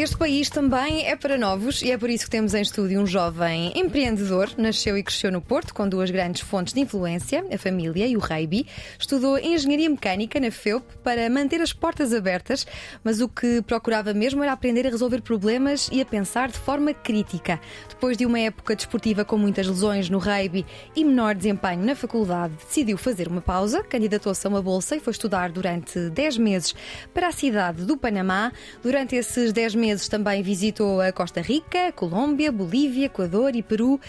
Este país também é para novos e é por isso que temos em estúdio um jovem empreendedor. Nasceu e cresceu no Porto com duas grandes fontes de influência, a família e o Reiby. Estudou Engenharia Mecânica na FEUP para manter as portas abertas, mas o que procurava mesmo era aprender a resolver problemas e a pensar de forma crítica. Depois de uma época desportiva com muitas lesões no Reiby e menor desempenho na faculdade, decidiu fazer uma pausa, candidatou-se a uma bolsa e foi estudar durante 10 meses para a cidade do Panamá. Durante esses 10 meses meses também visitou a Costa Rica, Colômbia, Bolívia, Equador e Peru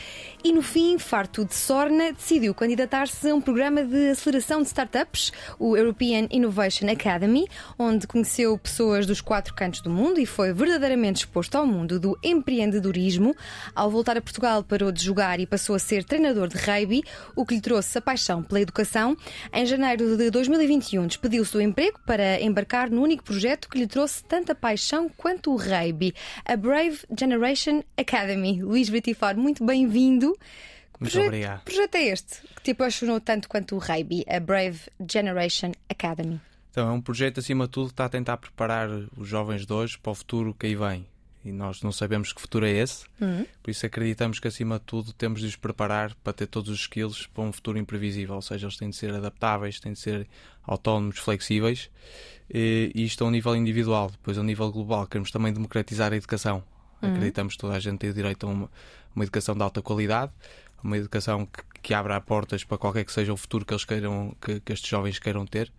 e no fim, farto de sorna, decidiu candidatar-se a um programa de aceleração de startups, o European Innovation Academy, onde conheceu pessoas dos quatro cantos do mundo e foi verdadeiramente exposto ao mundo do empreendedorismo. Ao voltar a Portugal, parou de jogar e passou a ser treinador de rugby, o que lhe trouxe a paixão pela educação. Em janeiro de 2021, despediu-se do emprego para embarcar no único projeto que lhe trouxe tanta paixão quanto o a Brave Generation Academy. Luís Britifar, muito bem-vindo. Muito projeto, obrigado. Projeto é este que te apaixonou tanto quanto o rugby, a Brave Generation Academy? Então, é um projeto, acima de tudo, que está a tentar preparar os jovens de hoje para o futuro que aí vem. E nós não sabemos que futuro é esse, uhum. por isso acreditamos que, acima de tudo, temos de os preparar para ter todos os skills para um futuro imprevisível. Ou seja, eles têm de ser adaptáveis, têm de ser autónomos, flexíveis e isto a um nível individual. Depois, a um nível global, queremos também democratizar a educação. Uhum. Acreditamos que toda a gente tem o direito a uma, uma educação de alta qualidade, uma educação que, que abra portas para qualquer que seja o futuro que eles queiram, que, que estes jovens queiram ter.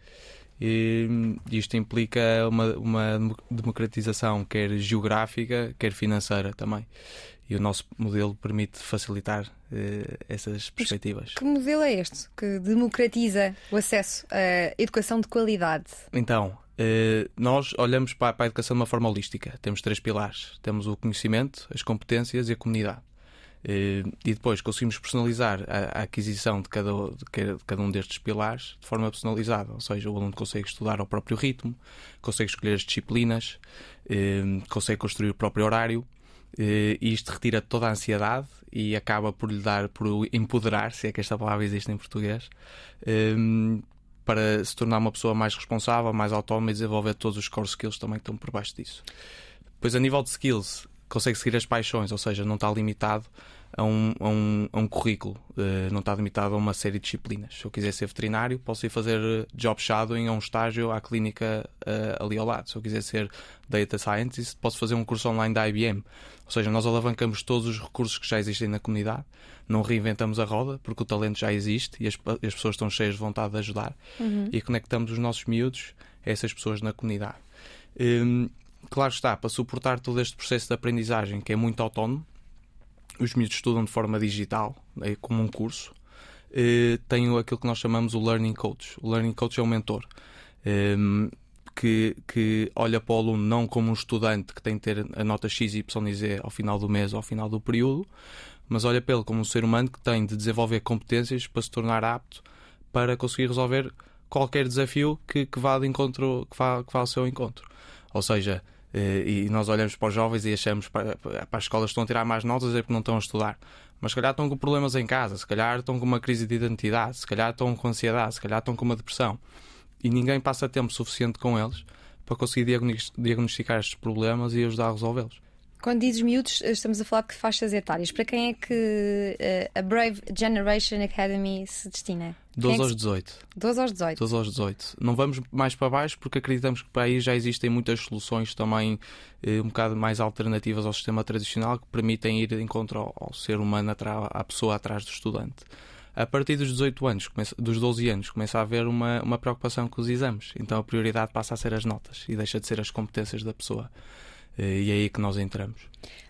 E isto implica uma, uma democratização, quer geográfica, quer financeira também. E o nosso modelo permite facilitar eh, essas perspectivas. Mas que modelo é este que democratiza o acesso à educação de qualidade? Então, eh, nós olhamos para a educação de uma forma holística. Temos três pilares: temos o conhecimento, as competências e a comunidade. Eh, e depois conseguimos personalizar a, aquisição de cada, de cada um destes pilares de forma personalizada, ou seja, o aluno consegue estudar ao próprio ritmo, consegue escolher as disciplinas, consegue construir o próprio horário. E isto retira toda a ansiedade e acaba por lhe dar, por empoderar, se é que esta palavra existe em português, para se tornar uma pessoa mais responsável, mais autónoma e desenvolver todos os core skills também que estão por baixo disso. Depois, a nível de skills, consegue seguir as paixões, ou seja, não está limitado a um, a um, a um currículo, uh, não está limitado a uma série de disciplinas. Se eu quiser ser veterinário, posso ir fazer eh, job shadowing a um estágio à clínica uh, ali ao lado. Se eu quiser ser data scientist, posso fazer um curso online da IBM. Ou seja, nós alavancamos todos os recursos que já existem na comunidade, não reinventamos a roda, porque o talento já existe e as, as pessoas estão cheias de vontade de ajudar uhum. e conectamos os nossos miúdos a essas pessoas na comunidade. Um, claro está, para suportar todo este processo de aprendizagem que é muito autónomo, os miúdos estudam de forma digital, é como um curso. Uh, tenho aquilo que nós chamamos o Learning Coach. O Learning Coach é um mentor ehm, que, que olha para o aluno não como um estudante que tem que ter a nota X, Y e Z ao final do mês ou ao final do período, mas olha para ele como um ser humano que tem de desenvolver competências para se tornar apto para conseguir resolver qualquer desafio que, que vá de encontro, que vá, que vá ao seu encontro. Ou seja, eh, e nós olhamos para os jovens e achamos para, para as escolas estão a tirar mais notas é porque não estão a estudar. Mas se calhar estão com problemas em casa, se calhar estão com uma crise de identidade, se calhar estão com ansiedade, se calhar estão com uma depressão. E ninguém passa tempo suficiente com eles para conseguir diagnosticar estes problemas e ajudar a resolvê-los. Quando dizes miúdos, estamos a falar de faixas etárias. Para quem é que uh, a Brave Generation Academy se destina? 12 é aos 18. 12 aos 18. 12 aos 18. Não vamos mais para baixo porque acreditamos que para aí já existem muitas soluções também eh, um bocado mais alternativas ao sistema tradicional que permitem ir de encontro ao, ao ser humano, à pessoa atrás do estudante. A partir dos 18 anos, começa, dos 12 anos, começa a haver uma, uma preocupação com os exames. Então a prioridade passa a ser as notas e deixa de ser as competências da pessoa. Eh, e é aí que nós entramos.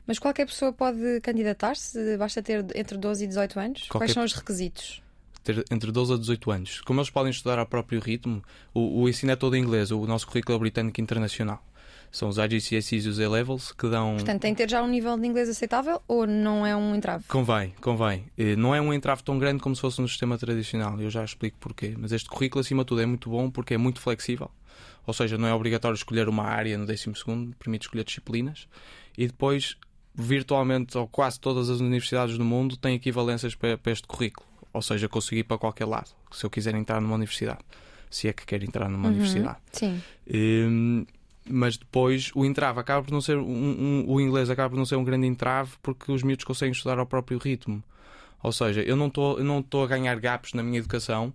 Mas qualquer pessoa pode candidatar-se? Basta ter entre 12 e 18 anos? Qualquer... Quais são os requisitos? Ter entre 12 a 18 anos. Como eles podem estudar ao próprio ritmo, o, o ensino é todo em inglês, o nosso currículo é britânico internacional. São os IGCSEs e os A-Levels que dão. Portanto, tem que ter já um nível de inglês aceitável ou não é um entrave? Convém, convém. Eh, Não é um entrave tão grande como se fosse no sistema tradicional, eu já explico porquê. Mas este currículo, acima de tudo, é muito bom porque é muito flexível. Ou seja, não é obrigatório escolher uma área no 12, permite escolher disciplinas. E depois, virtualmente, ou quase todas as universidades do mundo têm equivalências para, para este currículo. Ou seja, conseguir ir para qualquer lado, se eu quiser entrar numa universidade. Se é que quer entrar numa Uhum. universidade. Sim. Hum, mas depois o entrave acaba por não ser um, um- o inglês acaba por não ser um grande entrave porque os miúdos conseguem estudar ao próprio ritmo. Ou seja, eu não estou a ganhar gaps na minha educação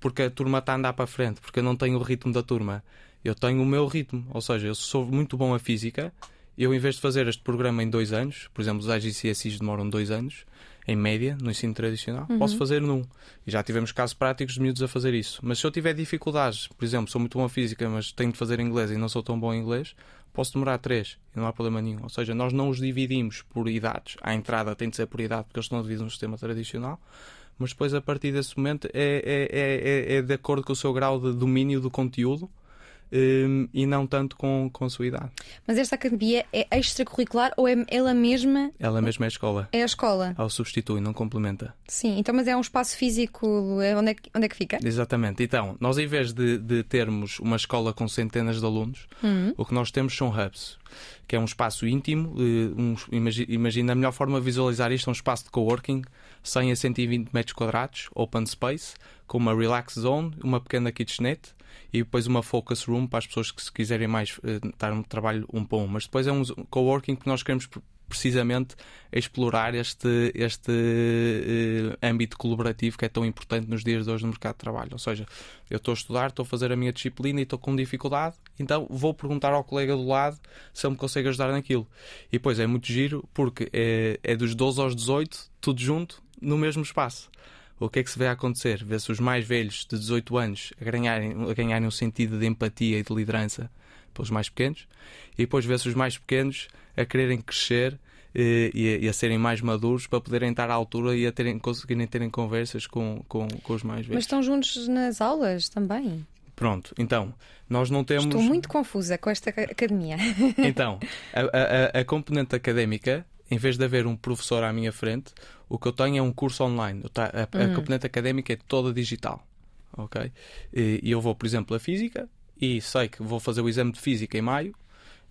porque a turma está a andar para a frente, porque eu não tenho o ritmo da turma. Eu tenho o meu ritmo. Ou seja, eu sou muito bom a física. Eu, em vez de fazer este programa em dois anos, por exemplo, os IGCSIs demoram dois anos, em média, no ensino tradicional, posso fazer num. E já tivemos casos práticos de miúdos a fazer isso. Mas se eu tiver dificuldades, por exemplo, sou muito bom a física, mas tenho de fazer inglês e não sou tão bom em inglês, posso demorar três e não há problema nenhum. Ou seja, nós não os dividimos por idades. À entrada tem de ser por idade, porque eles estão divididos no sistema tradicional. Mas depois, a partir desse momento, é, é, é, é- é de acordo com o seu grau de domínio do conteúdo hum, e não tanto com, com a sua idade. Mas esta academia é extracurricular ou é ela mesma Ela mesma é a escola. é a escola? Ela substitui, não complementa. Sim, então, mas é um espaço físico. é Onde é que, onde é que fica? Exatamente. Então, nós em vez de, de termos uma escola com centenas de alunos, o que nós temos são hubs, que é um espaço íntimo. eh, um- imagi- imagina a melhor forma de visualizar isto: é um espaço de coworking, 100 a 120 metros quadrados, open space, com uma relax zone, uma pequena kitchenette e depois uma focus room para as pessoas que se quiserem mais eh, estar um trabalho um para um. Mas depois é um coworking que nós queremos pre- precisamente explorar este, este eh, âmbito colaborativo que é tão importante nos dias de hoje no mercado de trabalho. Ou seja, eu estou a estudar, estou a fazer a minha disciplina e estou com dificuldade, então vou perguntar ao colega do lado se ele me consegue ajudar naquilo. E depois é muito giro porque é, é dos 12 aos 18, tudo junto, no mesmo espaço. O que é que se vê acontecer? Vê-se os mais velhos de 18 anos a ganharem, a ganharem um sentido de empatia e de liderança pelos mais pequenos, e depois vê-se os mais pequenos a quererem crescer eh, e, a, e a serem mais maduros para poderem estar à altura e a terem, conseguirem terem conversas com, com, com os mais Mas velhos. estão juntos nas aulas também. Pronto, então, nós não temos. Estou muito confusa com esta ca- academia. Então, a- a- a componente académica, em vez de haver um professor à minha frente, o que eu tenho é um curso online. A, a componente académica é toda digital. Ok? E, eu vou, por exemplo, a física e sei que vou fazer o exame de física em maio.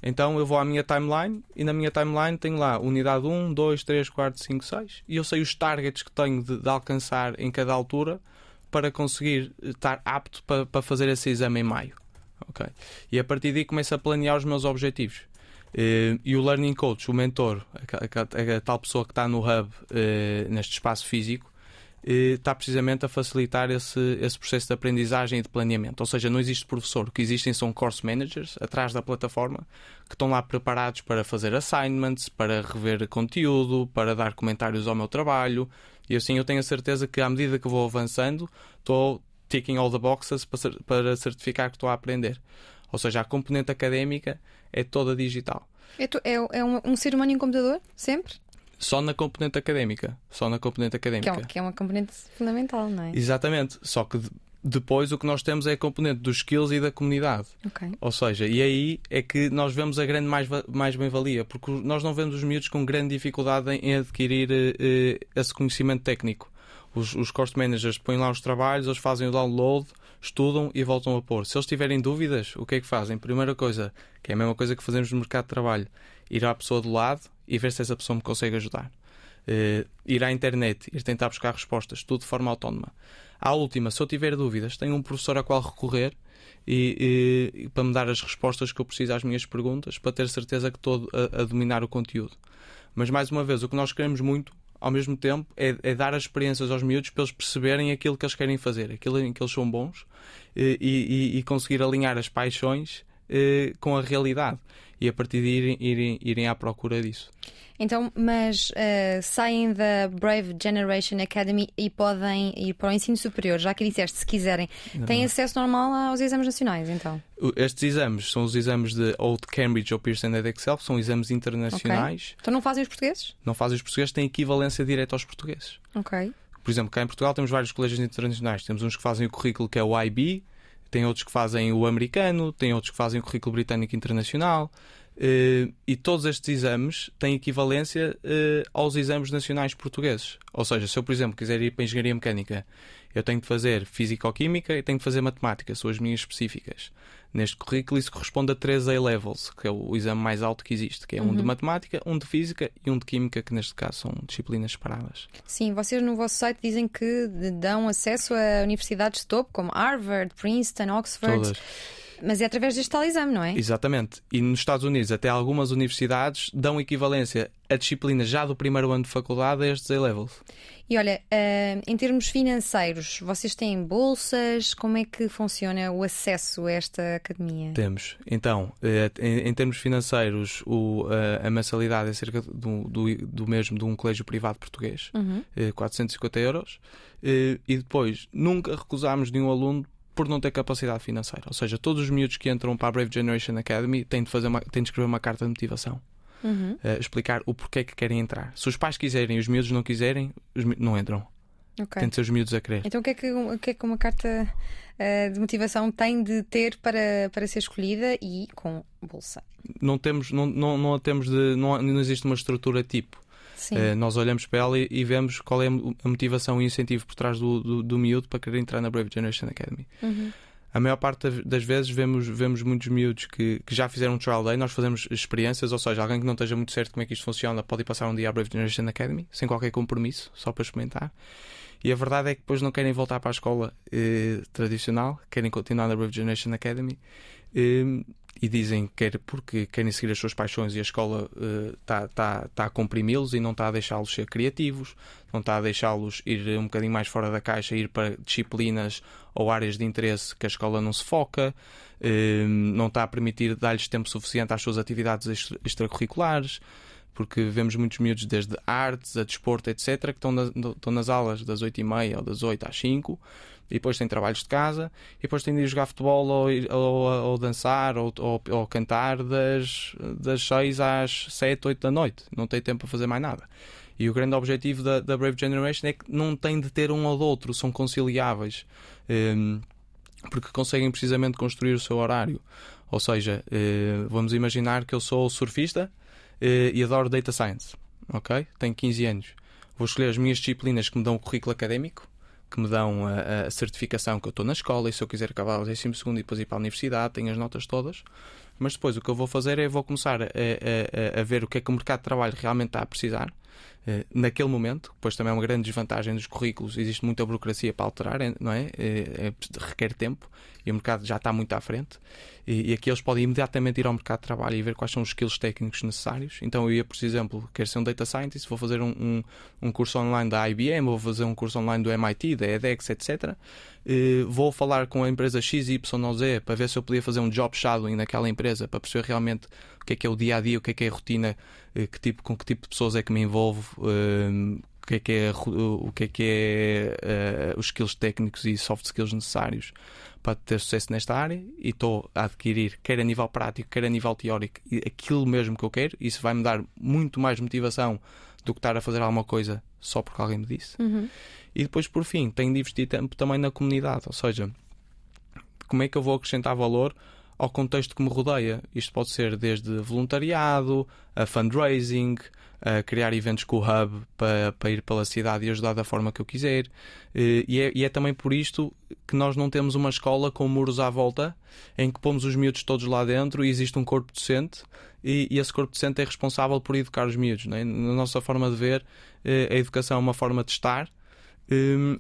Então eu vou à minha timeline e na minha timeline tenho lá unidade 1, 2, 3, 4, 5, 6 e eu sei os targets que tenho de, de alcançar em cada altura para conseguir estar apto para, para fazer esse exame em maio. Ok? E a partir daí começo a planear os meus objetivos. Eh, e o Learning Coach, o mentor, a, tal pessoa que está no hub, eh, neste espaço físico, eh, está precisamente a facilitar esse, esse processo de aprendizagem e de planeamento. Ou seja, não existe professor, o que existem são course managers atrás da plataforma que estão lá preparados para fazer assignments, para rever conteúdo, para dar comentários ao meu trabalho. E assim eu tenho a certeza que à medida que vou avançando, estou ticking all the boxes para certificar que estou a aprender. Ou seja, a componente académica é toda digital. É, tu- é- é um, um ser humano em computador? Sempre? Só na componente académica. Só na componente Que é, académica. um- que é uma componente fundamental, não é? Exatamente. Só que de- depois o que nós temos é a componente dos skills e da comunidade. Ok. Ou seja, e aí é que nós vemos a grande mais, mais bem-valia, porque nós não vemos os miúdos com grande dificuldade em, adquirir eh, eh, esse conhecimento técnico. Os, os course managers põem lá os trabalhos, eles fazem o download, estudam e voltam a pôr. Se eles tiverem dúvidas, o que é que fazem? Primeira coisa, que é a mesma coisa que fazemos no mercado de trabalho, ir à pessoa do lado e ver se essa pessoa me consegue ajudar. Eh, ir à internet, ir tentar buscar respostas, tudo de forma autónoma. À última, se eu tiver dúvidas, tenho um professor a qual recorrer e- e para me dar as respostas que eu preciso às minhas perguntas, para ter certeza que estou a, a dominar o conteúdo. Mas mais uma vez, o que nós queremos muito, ao mesmo tempo, é, é dar as experiências aos miúdos para eles perceberem aquilo que eles querem fazer, aquilo em que eles são bons eh, e, e- e conseguir alinhar as paixões eh, com a realidade e a partir de irem, irem, irem à procura disso. Então, mas eh, saem da Brave Generation Academy e podem ir para o ensino superior, já que disseste, se quiserem. Têm acesso normal aos exames nacionais, então. Estes exames são os exames de ou de Cambridge ou Pearson Edexcel, que são exames internacionais. Então não fazem os portugueses? Não fazem os portugueses, têm equivalência direta aos portugueses. Ok. Por exemplo, cá em Portugal temos vários colégios internacionais. Temos uns que fazem o currículo que é o IB, tem outros que fazem o americano, tem outros que fazem o currículo britânico internacional. Uh, e todos estes exames têm equivalência uh, aos exames nacionais portugueses. Ou seja, se eu, por exemplo, quiser ir para engenharia mecânica, eu tenho de fazer físico-química e tenho de fazer matemática, são as minhas específicas. Neste currículo, isso corresponde a 3 A-levels, que é o exame mais alto que existe, que é um de matemática, um de física e um de química, que neste caso são disciplinas separadas. Sim, vocês no vosso site dizem que dão acesso a universidades de topo, como Harvard, Princeton, Oxford. Todas. Mas é através deste tal exame, não é? Exatamente. E nos Estados Unidos, até algumas universidades dão equivalência a disciplinas já do primeiro ano de faculdade a estes A-levels. E olha, uh, em termos financeiros, vocês têm bolsas? Como é que funciona o acesso a esta academia? Temos. Então, eh, em, termos financeiros, o, a, mensalidade é cerca do, do, do, mesmo de um colégio privado português, uhum. 450 euros. E depois, nunca recusámos de um aluno por não ter capacidade financeira. Ou seja, todos os miúdos que entram para a Brave Generation Academy têm de, fazer uma, têm de escrever uma carta de motivação. Uhum. Uh, explicar o porquê que querem entrar. Se os pais quiserem e os miúdos não quiserem, os miúdos não entram. Okay. Tem de ser os miúdos a querer. Então o que é que, o que, é que uma carta uh, de motivação tem de ter para, para ser escolhida e com bolsa? Não temos, não, não, não temos de. Não, não existe uma estrutura tipo. Uh, nós olhamos para ela e, e, vemos qual é a motivação e o incentivo por trás do, do, do miúdo para querer entrar na Brave Generation Academy. Uhum. A maior parte das vezes vemos, vemos muitos miúdos que, que já fizeram um trial day, nós fazemos experiências, ou seja, alguém que não esteja muito certo como é que isto funciona pode ir passar um dia à Brave Generation Academy, sem qualquer compromisso, só para experimentar. E a verdade é que depois não querem voltar para a escola eh, tradicional, querem continuar na Brave Generation Academy. Eh, e dizem que porque querem seguir as suas paixões e a escola está uh, tá, tá a comprimi-los e não está a deixá-los ser criativos, não está a deixá-los ir um bocadinho mais fora da caixa, ir para disciplinas ou áreas de interesse que a escola não se foca, uh, não está a permitir dar-lhes tempo suficiente às suas atividades extracurriculares. Porque vemos muitos miúdos, desde artes a desporto, etc., que estão, na, estão nas aulas das 8h30 ou das 8 às 5 e depois tem trabalhos de casa, e depois tem de ir jogar futebol ou, ou, ou dançar ou, ou, ou, cantar das, das 6 às 7, 8 da noite. Não tem tempo para fazer mais nada. E o grande objetivo da, da Brave Generation é que não tem de ter um ou outro, são conciliáveis, um, ehm, porque conseguem precisamente construir o seu horário. Ou seja, uh, vamos imaginar que eu sou surfista uh, e adoro data science, ok? Tenho 15 anos. Vou escolher as minhas disciplinas que me dão o currículo académico que me dão a, a certificação que eu estou na escola e se eu quiser acabar o 12 e depois ir para a universidade, tenho as notas todas. Mas depois o que eu vou fazer é vou começar a, a, a ver o que é que o mercado de trabalho realmente está a precisar eh, naquele momento, depois também é uma grande desvantagem dos currículos, existe muita burocracia para alterar, não é? é, é requer tempo e o mercado já está muito à frente. E, e, aqui eles podem imediatamente ir ao mercado de trabalho e ver quais são os skills técnicos necessários. Então eu ia, por exemplo, quero ser um data scientist, vou fazer um, um, um curso online da IBM, vou fazer um curso online do MIT, da edX, etc. E vou falar com a empresa XYZ para ver se eu podia fazer um job shadowing naquela empresa para perceber realmente o que é que é o dia a dia, o que é que é a rotina eh, que tipo, com que tipo de pessoas é que me envolvo, uh, o que é que é, o que é, que é uh, os skills técnicos e soft skills necessários para ter sucesso nesta área e estou a adquirir, quer a nível prático, quer a nível teórico, aquilo mesmo que eu quero. Isso vai me dar muito mais motivação do que estar a fazer alguma coisa só porque alguém me disse. Uhum. E depois, por fim, tenho de investir tempo também na comunidade, ou seja, como é que eu vou acrescentar valor ao contexto que me rodeia. Isto pode ser desde voluntariado, a fundraising, a criar eventos com o Hub para, para ir pela cidade e ajudar da forma que eu quiser. E é, e é, também por isto que nós não temos uma escola com muros à volta em que pomos os miúdos todos lá dentro e existe um corpo docente e, e esse corpo docente é responsável por educar os miúdos. É? Na nossa forma de ver, eh, a educação é uma forma de estar. Hum,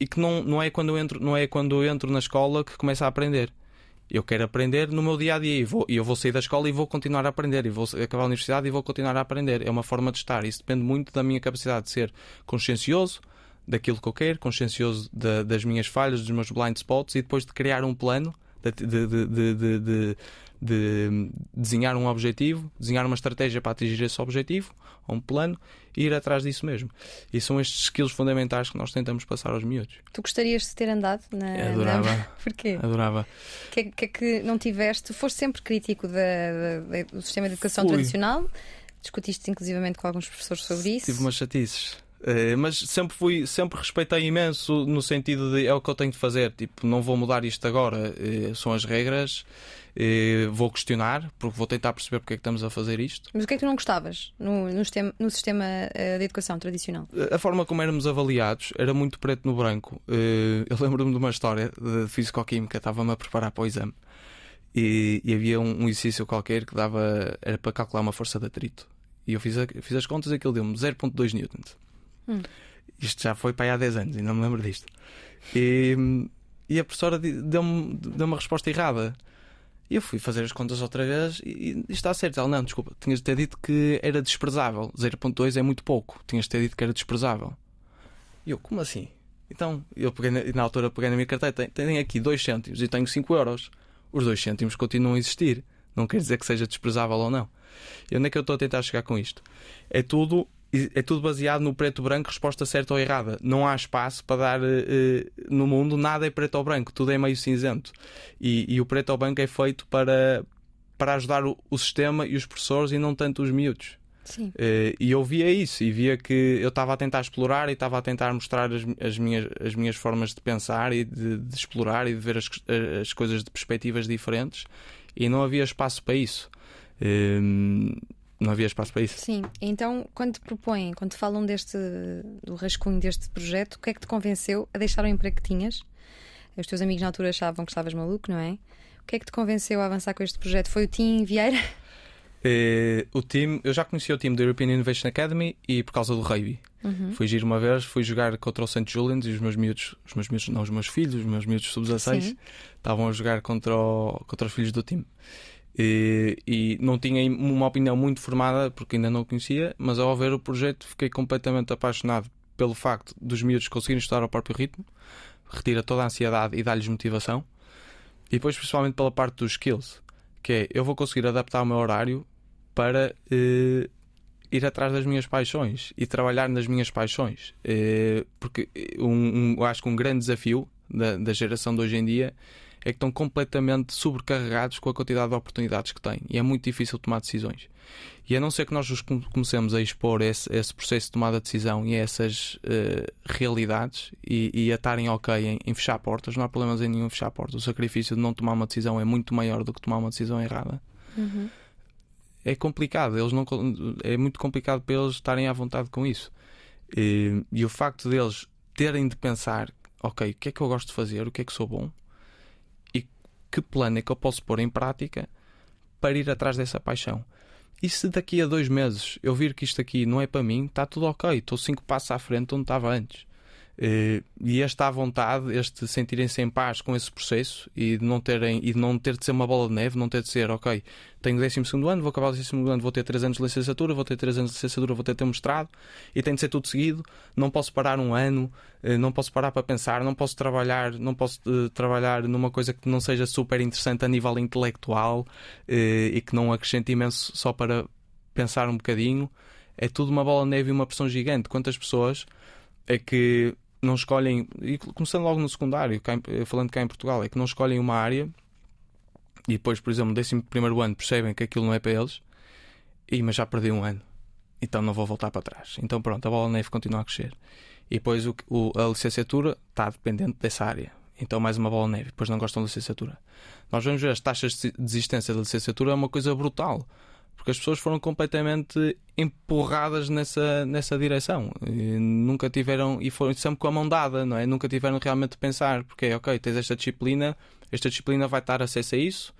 e que não, não, é quando eu entro, não é quando entro na escola que começa a aprender eu quero aprender no meu dia a dia e, vou, eu vou sair da escola e vou continuar a aprender e vou acabar a universidade e vou continuar a aprender. É uma forma de estar. Isso depende muito da minha capacidade de ser consciencioso daquilo que eu quero, consciencioso de, das minhas falhas, dos meus blind spots e depois de criar um plano de, de, de, de desenhar um objetivo, desenhar uma estratégia para atingir esse objetivo, ou um plano, e ir atrás disso mesmo. E são estes skills fundamentais que nós tentamos passar aos miúdos. Tu gostarias de ter andado na. Adorava. Na... Porquê? Adorava. O que, é, que, é que não tiveste? Foste sempre crítico da, da, do sistema de educação Fui. tradicional? Discutiste inclusivamente com alguns professores sobre isso? Tive umas chatices. Eh, mas sempre fui, sempre respeitei imenso no sentido de é o que eu tenho de fazer. Tipo, não vou mudar isto agora, eh, são as regras. Eh, Vou questionar, porque vou tentar perceber porque é que estamos a fazer isto. Mas o que é que tu não gostavas no, no sistema, no sistema eh, de educação tradicional? A forma como éramos avaliados era muito preto no branco. Eh, Eu lembro-me de uma história de Fisicoquímica, estava-me a preparar para o exame e, e havia um, um exercício qualquer que dava, era para calcular uma força de atrito. E eu fiz, a- fiz as contas e aquilo deu-me 0,2 newtons. Hum. Isto já foi para aí há 10 anos, ainda me lembro disto. E, e a professora deu-me deu uma resposta errada. E eu fui fazer as contas outra vez e, e está certo. Ela, não, desculpa, tinhas de ter dito que era desprezável. 0.2 é muito pouco. Tinhas de ter dito que era desprezável. E eu, como assim? Então, eu peguei na, na altura peguei na minha carteira, tenho, tenho aqui 2 cêntimos e tenho 5 euros. Os 2 cêntimos continuam a existir. Não quer dizer que seja desprezável ou não. E onde é que eu estou a tentar chegar com isto? É tudo, é tudo baseado no preto branco, resposta certa ou errada. Não há espaço para dar eh, eh, no mundo, nada é preto ou branco, tudo é meio cinzento. E, e o preto ou branco é feito para, para ajudar o, o sistema e os professores e não tanto os miúdos. Sim. Eh, e eu via isso e via que eu estava a tentar explorar e estava a tentar mostrar as, as minhas, as minhas formas de pensar e de, de explorar e de ver as, as coisas de perspectivas diferentes e não havia espaço para isso. Eh, não havia espaço para isso. Sim, então quando te propõem, quando te falam deste do rascunho deste projeto, o que é que te convenceu a deixar o emprego que tinhas? Os teus amigos na altura achavam que estavas maluco, não é? O que é que te convenceu a avançar com este projeto? Foi o Tim Vieira? Eh, o time, eu já conhecia o time da European Innovation Academy e por causa do rugby. Fui giro uma vez, fui jogar contra o St. Julian's e os meus miúdos, os meus miúdos, não, os meus filhos, os meus miúdos sub-16, Sim. estavam a jogar contra, o- contra os filhos do time. E, e não tinha uma opinião muito formada porque ainda não conhecia, mas ao ver o projeto fiquei completamente apaixonado pelo facto dos miúdos conseguirem estudar ao próprio ritmo, retira toda a ansiedade e dá-lhes motivação, e depois principalmente pela parte dos skills, que é eu vou conseguir adaptar o meu horário para eh, ir atrás das minhas paixões e trabalhar nas minhas paixões. Eh, porque um, um- eu acho que um grande desafio da, da geração de hoje em dia é que estão completamente sobrecarregados com a quantidade de oportunidades que têm e é muito difícil tomar decisões. E a não ser que nós os come- comecemos a expor esse, esse processo de tomada de decisão e essas eh, realidades e, e a estarem ok em, em fechar portas, não há problemas em nenhum fechar portas. O sacrifício de não tomar uma decisão é muito maior do que tomar uma decisão errada é complicado. Eles não, é muito complicado para eles estarem à vontade com isso. E, e o facto deles terem de pensar, ok, o que é que eu gosto de fazer, o que é que sou bom que plano é que eu posso pôr em prática para ir atrás dessa paixão. E se daqui a dois meses eu vir que isto aqui não é para mim, está tudo ok, estou cinco passos à frente onde estava antes. Eh, E esta à vontade, este sentirem-se em paz com esse processo e de não terem e de não ter de ser uma bola de neve, não ter de ser, ok, tenho 12 ano, vou acabar o 12 ano, vou ter 3 anos de licenciatura, vou ter 3 anos de licenciatura, vou ter de ter mostrado e tem de ser tudo seguido. Não posso parar um ano, eh, não posso parar para pensar, não posso trabalhar, não posso eh, trabalhar numa coisa que não seja super interessante a nível intelectual eh, e que não acrescente imenso só para pensar um bocadinho. É tudo uma bola de neve e uma pressão gigante. Quantas pessoas é que não escolhem, e começando logo no secundário, cá em- falando cá em Portugal, é que não escolhem uma área e depois, por exemplo, no 11 primeiro ano percebem que aquilo não é para eles, e, mas já perdi um ano, então não vou voltar para trás. Então pronto, a bola neve continua a crescer. E depois o, o- a licenciatura está dependente dessa área. Então mais uma bola neve, depois não gostam da licenciatura. Nós vamos ver as taxas de desistência da licenciatura é uma coisa brutal. Porque as pessoas foram completamente empurradas nessa, nessa direção. E nunca tiveram, e foram sempre com a mão dada, não é? Nunca tiveram realmente de pensar, porque ok, tens esta disciplina, esta disciplina vai dar acesso a isso,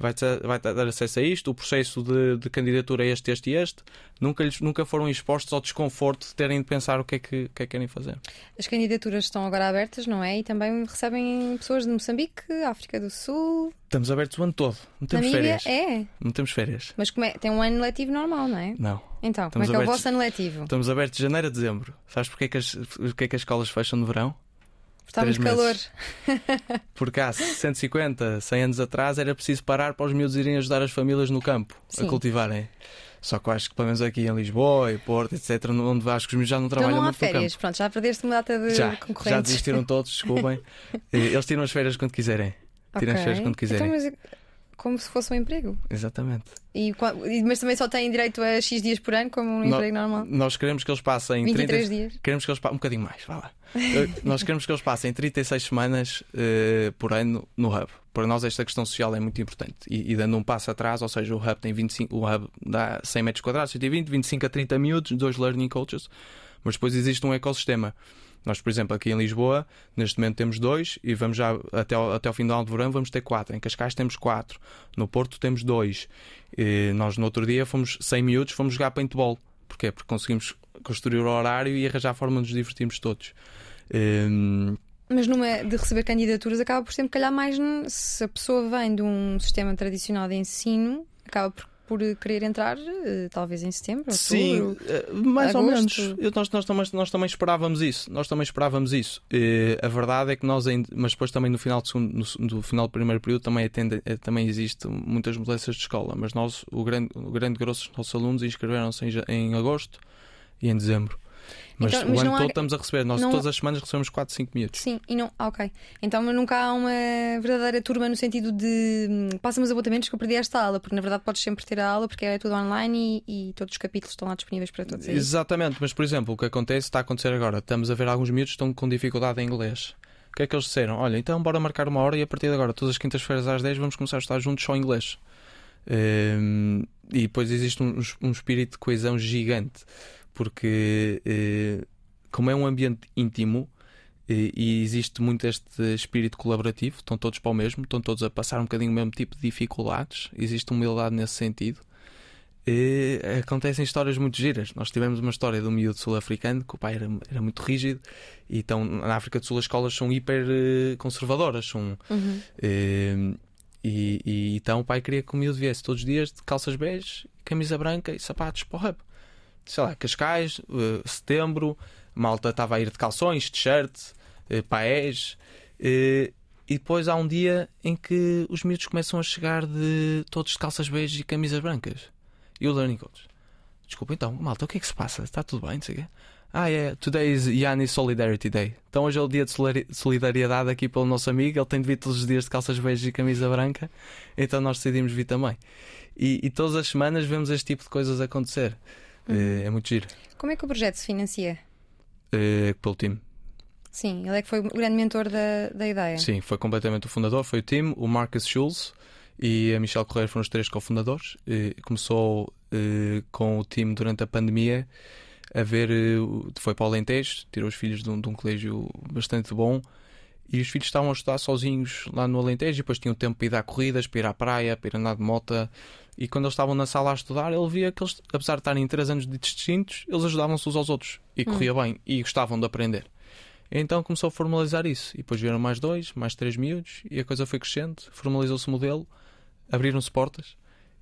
vai, vai dar acesso a isto, o processo de, de candidatura é este, este e este. Nunca, lhes, nunca foram expostos ao desconforto de terem de pensar o que é que, que, é que querem fazer. As candidaturas estão agora abertas, não é? E também recebem pessoas de Moçambique, África do Sul, Estamos abertos o ano todo, não temos Namíbia. férias. É, Não temos férias. mas como é? tem um ano letivo normal, não é? Não. Então, como é Estamos que é o abertos- vosso ano letivo? Estamos abertos de janeiro a dezembro. Sabes porque é que as, porque é que as escolas fecham no verão? Está muito calor. Porque há 150, 100 anos atrás era preciso parar para os miúdos irem ajudar as famílias no campo Sim. a cultivarem. Só que acho que pelo menos aqui em Lisboa e Porto, etc., onde acho que os miúdos já não Então trabalham não há muito férias. Pronto, já perdeste uma data de Já, concorrentes. já desistiram todos, desculpem. Eh, Eles tiram as férias quando quiserem. Tiram as Ok. férias quando quiserem. Então, mas como se fosse um emprego. Exatamente. E, mas também só têm direito a X dias por ano, como um No- emprego normal. Nós queremos que eles passem 23 30 dias. Queremos que eles passem um bocadinho mais, vá lá. Nós queremos que eles passem 36 semanas eh, por ano no Hub. Para nós esta questão social é muito importante. E, e dando um passo atrás, ou seja, o Hub tem 25, o Hub dá 100 metros quadrados, 120, 25 a 30 miúdos, dois learning coaches, mas depois existe um ecossistema. Nós, por exemplo, aqui em Lisboa, neste momento temos dois e vamos já até ao, até ao final do verão vamos ter quatro. Em Cascais temos quatro. No Porto temos dois. E nós no outro dia fomos 100 miúdos, fomos jogar paintball. Porquê? Porque conseguimos construir o horário e arranjar a forma de nos divertirmos todos. Hum, Mas numa de receber candidaturas acaba por sempre calhar mais se a pessoa vem de um sistema tradicional de ensino, acaba por, por querer entrar eh, talvez em setembro, Sim, outubro. eh, mais ou menos. agosto. Eu- Nós, nós, também, nós também esperávamos isso. Nós também esperávamos isso. Eh, a verdade é que nós ainda, mas depois também no final do, segundo, no, no final do primeiro período também, atende, também existe muitas mudanças de escola. Mas nós, o grande, o grande grosso dos nossos alunos inscreveram-se em, em agosto e em dezembro. Mas Então, o mas ano não há- todo estamos a receber. Nós não- todas as semanas recebemos 4, 5 minutos. Sim, e não, ah, ok. Então nunca há uma verdadeira turma no sentido de hum, passa-me os apontamentos que eu perdi esta aula, porque na verdade podes sempre ter a aula porque é tudo online e, e todos os capítulos estão lá disponíveis para todos. é? Exatamente, mas por exemplo, o que acontece está a acontecer agora. Estamos a ver alguns miúdos que estão com dificuldade em inglês. O que é que eles disseram? Olha, então bora marcar uma hora e a partir de agora, todas as quintas-feiras às 10, vamos começar a estar juntos só em inglês. Ehm, e depois existe um, um espírito de coesão gigante, porque eh, como é um ambiente íntimo eh, e existe muito este espírito colaborativo, estão todos para o mesmo, estão todos a passar um bocadinho o mesmo tipo de dificuldades, existe humildade nesse sentido. E acontecem histórias muito giras. Nós tivemos uma história de um miúdo sul-africano que o pai era, era muito rígido, e então na África do Sul as escolas são hiper eh, conservadoras. São, Uhum. eh, e, e então o pai queria que o miúdo viesse todos os dias de calças bege, camisa branca e sapatos para o hub. Sei lá, Cascais, eh, setembro, malta estava a ir de calções, t-shirt, eh, paés. eh, e depois há um dia em que os miúdos começam a chegar de todos de calças bege e camisas brancas. E o learning coach. Desculpa, então, malta, o que é que se passa? Está tudo bem? Não sei o quê. Ah, é. Today is Yanni Solidarity Day. Então hoje é o dia de solidari- solidariedade aqui pelo nosso amigo. Ele tem de vir todos os dias de calças beijas e camisa branca. Então nós decidimos vir também. E, e todas as semanas vemos este tipo de coisas acontecer. Eh, É, muito giro. Como é que o projeto se financia? Eh, pelo time. Sim, ele é que foi o grande mentor da, da ideia. Sim, foi completamente o fundador. Foi o time, o Marcus Schulz e a Michelle Correia foram os três cofundadores. Começou eh, com o time durante a pandemia a ver. o- Foi para o Alentejo, tirou os filhos de um, de um colégio bastante bom. E os filhos estavam a estudar sozinhos lá no Alentejo e depois tinham tempo para ir dar corridas, para ir à praia, para ir andar de moto. E quando eles estavam na sala a estudar, ele via que eles, apesar de estarem em três anos distintos, eles ajudavam-se uns aos outros e corria bem e gostavam de aprender. Então começou a formalizar isso. E depois vieram mais dois, mais três miúdos e a coisa foi crescendo. Formalizou-se o modelo, abriram-se portas.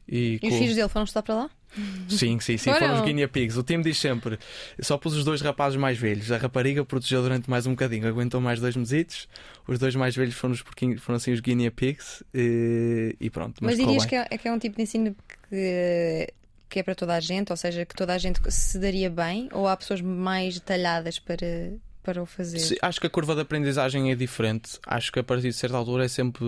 E, E os com- filhos dele foram estudar para lá? Sim, sim, sim. Foram? Foram os guinea pigs. O time diz sempre: só pus os dois rapazes mais velhos. A rapariga protegeu durante mais um bocadinho, aguentou mais dois mesitos. Os dois mais velhos foram, os porquinhos, foram assim os guinea pigs. E, e pronto. Mas, Mas, dirias que é, é que é um tipo de ensino que, que é para toda a gente, ou seja, que toda a gente se daria bem, ou há pessoas mais detalhadas para, para o fazer? Sim, acho que a curva de aprendizagem é diferente. Acho que a partir de certa altura é sempre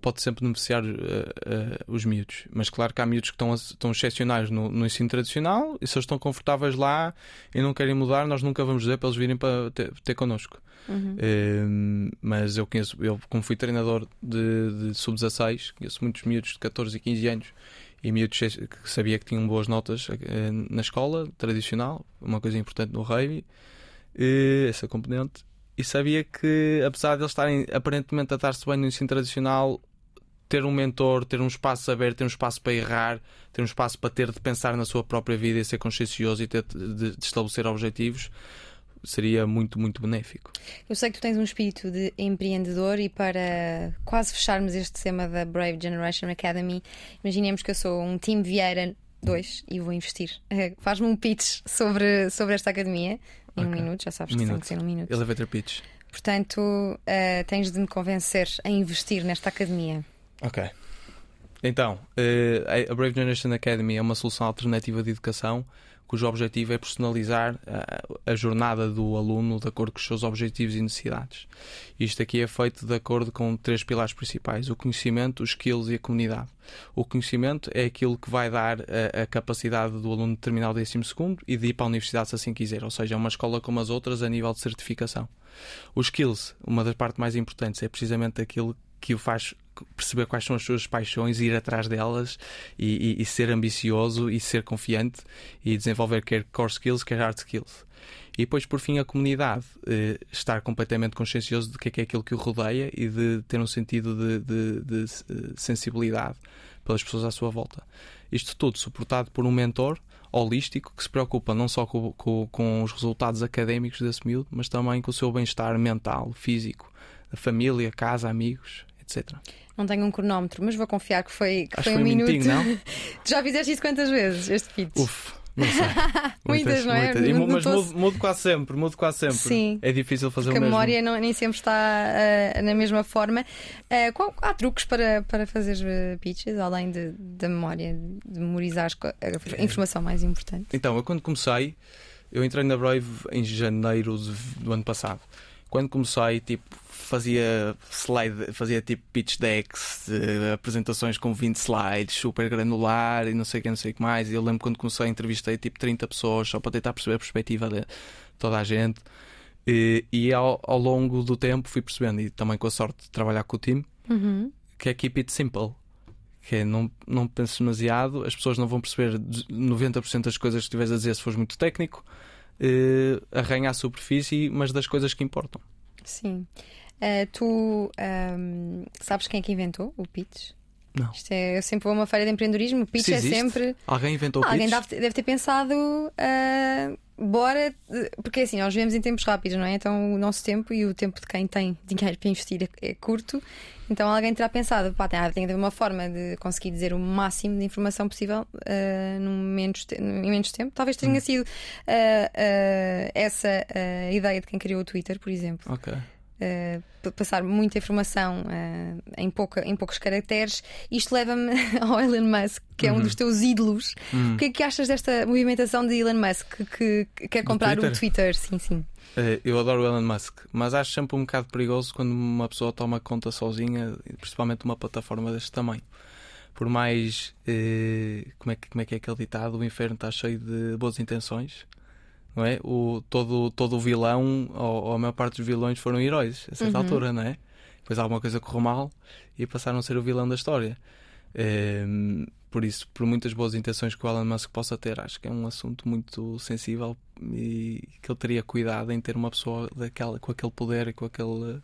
pode sempre beneficiar eh, eh, os miúdos. Mas claro que há miúdos que estão, estão excepcionais no, no ensino tradicional e se eles estão confortáveis lá e não querem mudar, nós nunca vamos dizer para eles virem para ter, ter connosco. Uhum. Eh, mas eu conheço, eu como fui treinador de, de sub-16, conheço muitos miúdos de 14 e 15 anos e miúdos que sabia que tinham boas notas eh, na escola tradicional, uma coisa importante no rugby, essa componente, e sabia que apesar de eles estarem aparentemente a dar-se bem no ensino tradicional, ter um mentor, ter um espaço aberto, ter um espaço para errar, ter um espaço para ter de pensar na sua própria vida e ser consciencioso e ter de, de estabelecer objetivos seria muito, muito benéfico. Eu sei que tu tens um espírito de empreendedor e para quase fecharmos este tema da Brave Generation Academy, imaginemos que eu sou um time Vieira 2 e vou investir. Eh, Faz-me um pitch sobre, sobre esta academia em um Ok. minuto, já sabes Um que tem minuto. que ser um minuto. Elevator pitch. Portanto, eh, tens de me convencer a investir nesta academia. Ok. Então, eh, a Brave Generation Academy é uma solução alternativa de educação cujo objetivo é personalizar a, a, jornada do aluno de acordo com os seus objetivos e necessidades. Isto aqui é feito de acordo com três pilares principais: o conhecimento, os skills e a comunidade. O conhecimento é aquilo que vai dar a, a capacidade do aluno de terminar o 12 e de ir para a universidade se assim quiser, ou seja, é uma escola como as outras a nível de certificação. Os skills, uma das partes mais importantes, é precisamente aquilo que o faz perceber quais são as suas paixões, ir atrás delas e, e, e, ser ambicioso e ser confiante e desenvolver quer core skills, quer hard skills. E depois, por fim, a comunidade eh, estar completamente consciencioso do que é, que é aquilo que o rodeia e de ter um sentido de, de, de, de sensibilidade pelas pessoas à sua volta. Isto tudo suportado por um mentor holístico que se preocupa não só com, com, com os resultados académicos desse miúdo, mas também com o seu bem-estar mental, físico, família, casa, amigos, etc. Não tenho um cronómetro, mas vou confiar que foi, que Acho foi um foi minuto. minutinho, não? tu já fizeste isso quantas vezes, este pitch? Uf, não sei. Muitas, não é? E mu- Não- mas mudo, mudo quase sempre, mudo quase sempre. Sim. É difícil fazer Porque o a mesmo. memória não- nem sempre está ah, na mesma forma. Ah, qual- há truques para, para fazer ah, pitches, além de, da memória, de memorizar a informação mais importante? Então, eu quando comecei, eu entrei na Brave em janeiro do ano passado. Quando comecei, tipo, fazia slide, fazia tipo pitch decks, apresentações com 20 slides, super granular e não sei o que, não sei o que mais. E eu lembro quando comecei, entrevistei tipo 30 pessoas só para tentar perceber a perspectiva de toda a gente. E, e ao, ao longo do tempo fui percebendo, e também com a sorte de trabalhar com o time, Uhum. que é keep it simple. Que é não, não penses demasiado, as pessoas não vão perceber 90% das coisas que estiveres a dizer se fores muito técnico. Eh, arranha a superfície, mas das coisas que importam. Sim. Ah, tu ahm, sabes quem é que inventou o pitch? Não. Isto é, eu sempre vou a uma feira de empreendedorismo, o pitch Se é existe, sempre. Alguém inventou Ah, o alguém pitch? deve, deve ter pensado, ah, bora, porque assim, nós vivemos em tempos rápidos, não é? Então o nosso tempo e o tempo de quem tem dinheiro para investir é, é curto. Então alguém terá pensado, pá, tem, tem de haver uma forma de conseguir dizer o máximo de informação possível ah, num menos, te- em menos tempo. Talvez Hum. tenha sido ah, ah, essa a ideia de quem criou o Twitter, por exemplo. Ok. Uh, p- passar muita informação uh, em, pouca, em poucos caracteres. Isto leva-me ao Elon Musk, que é um Uhum. dos teus ídolos. Hum. O que é que achas desta movimentação de Elon Musk que, que quer comprar Twitter? o Twitter? Sim, sim. Eh, Eu adoro o Elon Musk, mas acho sempre um bocado perigoso quando uma pessoa toma conta sozinha, principalmente uma plataforma deste tamanho. Por mais. eh, como, é que, como é que é aquele ditado? O inferno está cheio de boas intenções. Não é? o, todo, todo o vilão, ou, ou a maior parte dos vilões, foram heróis a certa Uhum. altura, não é? Depois alguma coisa correu mal e passaram a ser o vilão da história. Ehm, por isso, por muitas boas intenções que o Elon Musk possa ter, acho que é um assunto muito sensível e que ele teria cuidado em ter uma pessoa daquela, com aquele poder e com aquele.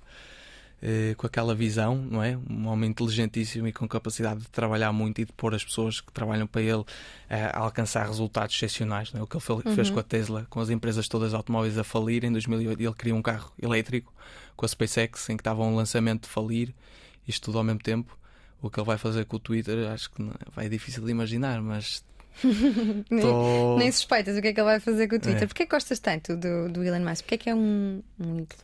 Eh, com aquela visão, não é? Um homem inteligentíssimo e com capacidade de trabalhar muito e de pôr as pessoas que trabalham para ele eh, a alcançar resultados excepcionais, não é? O que ele fe- fez Uhum. com a Tesla, com as empresas todas de automóveis a falir em 2008, e ele criou um carro elétrico com a SpaceX em que estava um lançamento de falir, isto tudo ao mesmo tempo. O que ele vai fazer com o Twitter, acho que vai difícil de imaginar, mas Nem, tô- nem suspeitas o que é que ele vai fazer com o Twitter. É. Porquê gostas tanto do, do Elon Musk? Porquê é que é um, um ídolo?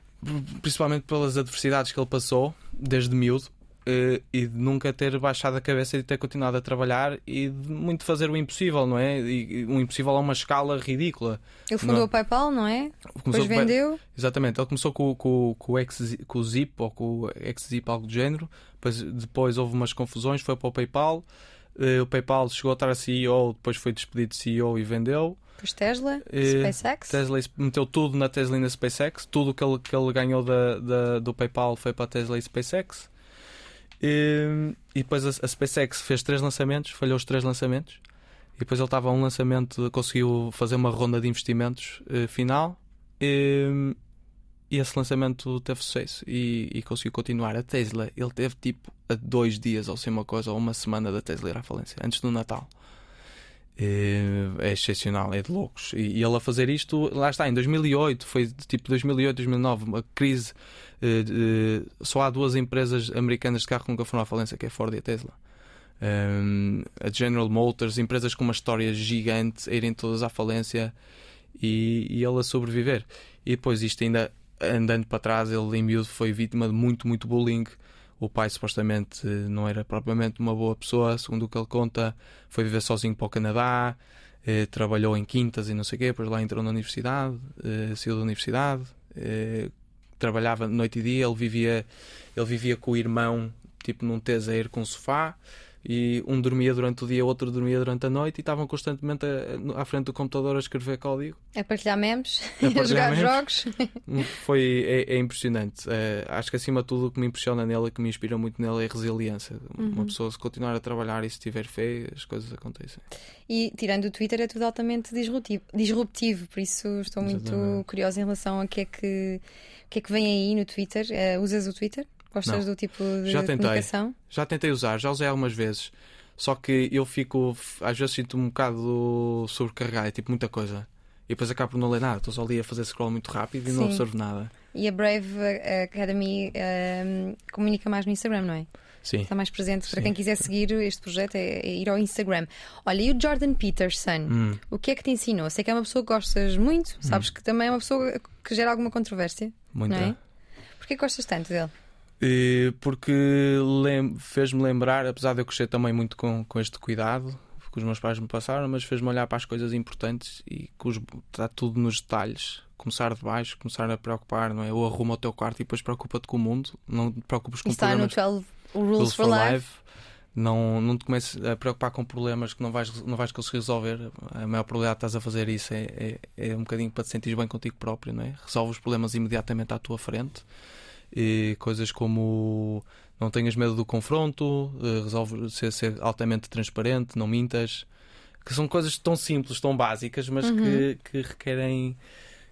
Principalmente pelas adversidades que ele passou desde miúdo eh, e de nunca ter baixado a cabeça e de ter continuado a trabalhar e de muito fazer o impossível, não é? E, o impossível a uma escala ridícula. Ele fundou Não. o PayPal, não é? Começou Depois com- vendeu. Exatamente, ele começou com, com, com, o X, com o Zip ou com o XZip, algo do género. Depois, depois houve umas confusões, foi para o PayPal. Eh, o PayPal chegou a estar a CEO, depois foi despedido de CEO e vendeu. Depois Tesla, Eh, SpaceX. Tesla meteu tudo na Tesla e na SpaceX. Tudo que ele, que ele ganhou da, da- do PayPal foi para a Tesla e SpaceX. E, e depois a, a SpaceX fez três lançamentos, falhou os três lançamentos. E depois ele estava a um lançamento, conseguiu fazer uma ronda de investimentos eh, final. E, e esse lançamento teve sucesso e, e conseguiu continuar. A Tesla, ele teve tipo a dois dias ou sei uma coisa, ou uma semana da Tesla ir à falência, antes do Natal. É, é excepcional, é de loucos. E, e ele a fazer isto, lá está, em 2008, foi tipo 2008, 2009, uma crise. eh, de- só há duas empresas americanas de carro que nunca foram à falência, que é a Ford e a Tesla. Um, a General Motors, empresas com uma história gigante, a irem todas à falência e, e ele a sobreviver. E depois, isto ainda andando para trás, ele em miúdo foi vítima de muito, muito bullying. O pai supostamente não era propriamente uma boa pessoa, segundo o que ele conta, foi viver sozinho para o Canadá. eh, trabalhou em quintas e não sei o quê, depois lá entrou na universidade, eh, saiu da universidade, eh, trabalhava noite e dia, ele vivia, ele vivia com o irmão, tipo num teseiro com um sofá, e um dormia durante o dia, outro dormia durante a noite e estavam constantemente a- à frente do computador a escrever código. A partilhar memes, A a, partilhar jogar memes. jogos. Foi, é, é impressionante. Eh, acho que acima de tudo o que me impressiona nele e que me inspira muito nele é a resiliência. Uhum. Uma pessoa se continuar a trabalhar e se tiver fé, as coisas acontecem. E tirando o Twitter é tudo altamente disruptivo, disruptivo por isso estou muito Exatamente. curiosa em relação a que é que, que é que vem aí no Twitter. Eh, usas o Twitter? Gostas Não. do tipo de Já tentei. comunicação? Já tentei usar, já usei algumas vezes. Só que eu fico, às vezes sinto um bocado sobrecarregado, é tipo muita coisa. E depois acabo por não ler nada, estou só ali a fazer scroll muito rápido e não Sim. absorvo nada. E a Brave Academy eh, comunica mais no Instagram, não é? Sim. Está mais presente. Para Sim. quem quiser seguir este projeto é, é ir ao Instagram. Olha, e o Jordan Peterson? Hum. O que é que te ensinou? Sei que é uma pessoa que gostas muito, sabes que também é uma pessoa que gera alguma controvérsia. Muita. Não é? Porquê gostas tanto dele? Porque lem- fez-me lembrar, apesar de eu crescer também muito com, com este cuidado que os meus pais me passaram, mas fez-me olhar para as coisas importantes e que os- está tudo nos detalhes. Começar de baixo, começar a preocupar, não é? Ou arruma o teu quarto e depois preocupa-te com o mundo, não te preocupes com Isso está no problemas 12 Rules, for, Life. Não, não te comeces a preocupar com problemas que não vais, não vais conseguir resolver. A maior probabilidade de estás a fazer isso é, é, é um bocadinho para te sentires bem contigo próprio, não é? Resolve os problemas imediatamente à tua frente. E coisas como não tenhas medo do confronto, eh, resolve ser, ser altamente transparente, não mintas. Que são coisas tão simples, tão básicas, mas que, que requerem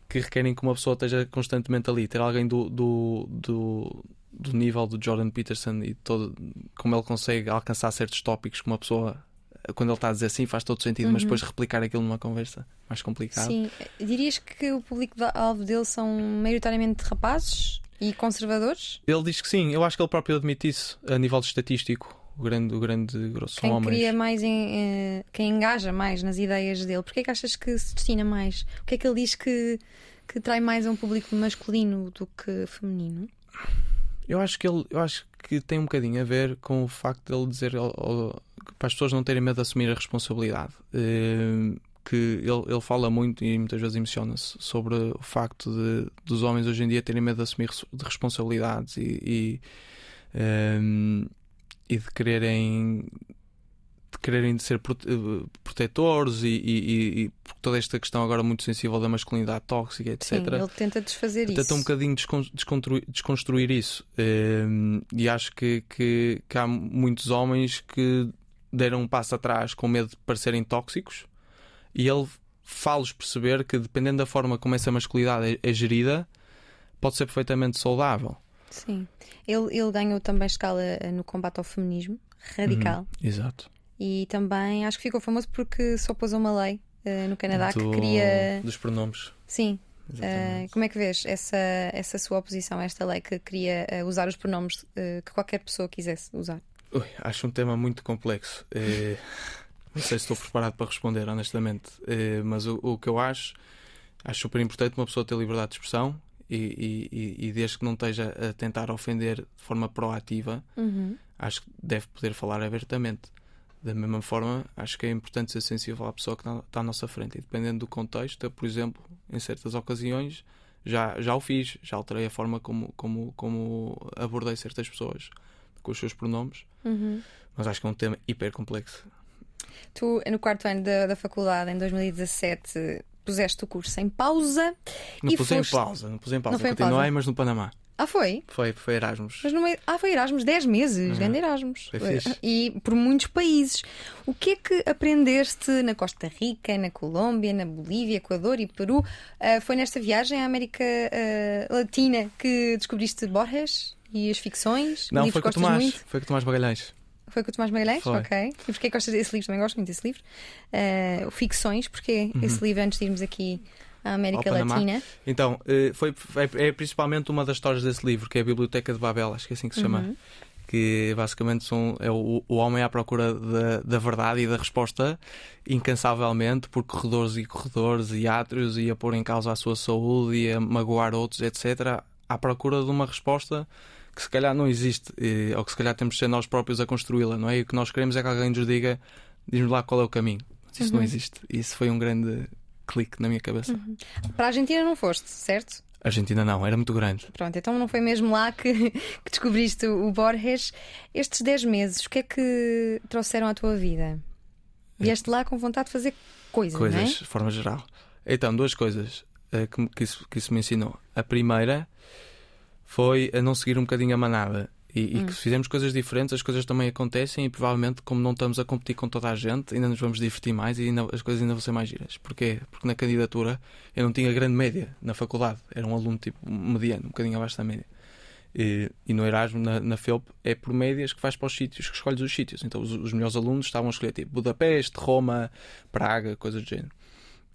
que requerem que uma pessoa esteja constantemente ali. Ter alguém do, do, do, do nível do Jordan Peterson e todo, como ele consegue alcançar certos tópicos que uma pessoa, quando ele está a dizer assim, faz todo sentido, mas depois replicar aquilo numa conversa mais complicado. Sim. Dirias que o público-alvo dele são maioritariamente rapazes e conservadores? Ele diz que sim, eu acho que ele próprio admite isso a nível estatístico. O grande, o grande grosso Quem homens. cria mais, em, eh, quem engaja mais nas ideias dele? Porquê é que achas que se destina mais? O que é que ele diz que, que trai mais a um público masculino do que feminino? Eu acho que ele, eu acho que tem um bocadinho a ver com o facto de ele dizer ao- ao- para as pessoas não terem medo de assumir a responsabilidade. Eh, que ele, ele fala muito e muitas vezes emociona-se sobre o facto de dos homens hoje em dia terem medo de assumir de responsabilidades e, e, ehm, e de quererem de quererem ser prote- eh, protetores e, e, e- toda esta questão agora muito sensível da masculinidade tóxica, etc. Sim, ele tenta desfazer Tenta isso. um bocadinho descon- desconstruir, desconstruir isso. Ehm, e acho que, que, que há muitos homens que deram um passo atrás com medo de parecerem tóxicos e ele faz-los perceber que, dependendo da forma como essa masculinidade é, é gerida, pode ser perfeitamente saudável. Sim. Ele, ele ganhou também escala eh, no combate ao feminismo radical. Exato. E também acho que ficou famoso porque se opôs a uma lei eh, no Canadá que Do- queria. Dos pronomes. Sim. Eh, como é que vês essa, essa sua oposição a esta lei que queria eh, usar os pronomes que qualquer pessoa quisesse usar? Ui, acho um tema muito complexo. Não sei se estou preparado para responder, honestamente. Eh, mas o, o que eu acho, acho super importante uma pessoa ter liberdade de expressão e, e- e- desde que não esteja a tentar ofender de forma proativa, acho que deve poder falar abertamente. Da mesma forma, acho que é importante ser sensível à pessoa que está está à nossa frente. E dependendo do contexto, eu, por exemplo, em certas ocasiões, já, já o fiz, já alterei a forma como, como, como abordei certas pessoas com os seus pronomes. Mas acho que é um tema hiper complexo. Tu, no quarto ano da, da faculdade, em 2017, puseste o curso em pausa. Não E pus foste- em pausa, não pus em pausa. Não foi em Continuei, pausa? mas no Panamá. Ah, foi? Foi, foi Erasmus. Mas meio... Ah, foi Erasmus 10 meses, grande Erasmus. Uhum. Foi fixe. E por muitos países. O que é que aprendeste na Costa Rica, na Colômbia, na Bolívia, Equador e Peru? Ah, foi nesta viagem à América ah, Latina que descobriste Borges e as ficções? Não, foi com Tomás. muito? Foi com o Tomás Magalhães. Foi com o Tomás Magalhães? Foi. Ok. E porquê gostas desse livro? Também gosto muito desse livro. O Ficções, porquê esse livro antes de irmos aqui à América Uhum. Latina? Então, eh, foi, é, é principalmente uma das histórias desse livro, que é a Biblioteca de Babel, acho que é assim que se chama. Que basicamente são, é o, o homem à procura da, da verdade e da resposta incansavelmente por corredores e corredores e átrios e a pôr em causa a sua saúde e a magoar outros, etc. À procura de uma resposta que se calhar não existe, eh, ou que se calhar temos de ser nós próprios a construí-la, não é? E o que nós queremos é que alguém nos diga, diz-nos lá qual é o caminho. isso não existe. E isso foi um grande clique na minha cabeça. Para a Argentina não foste, certo? Argentina não, era muito grande. Pronto, então não foi mesmo lá que, que descobriste o Borges. Estes 10 meses, o que é que trouxeram à tua vida? Vieste lá com vontade de fazer coisas, não Coisas, é? de forma geral. Então, duas coisas eh, que, que, isso, que isso me ensinou. A primeira foi a não seguir um bocadinho a manada. E, e que se fizermos coisas diferentes, as coisas também acontecem e provavelmente, como não estamos a competir com toda a gente, ainda nos vamos divertir mais e ainda- as coisas ainda vão ser mais giras. Porquê? Porque na candidatura eu não tinha grande média na faculdade. Era um aluno tipo mediano, um bocadinho abaixo da média. E, e no Erasmus, na, na FEUP, é por médias que vais para os sítios, que escolhes os sítios. Então os, os melhores alunos estavam a escolher tipo Budapeste, Roma, Praga, coisas do género.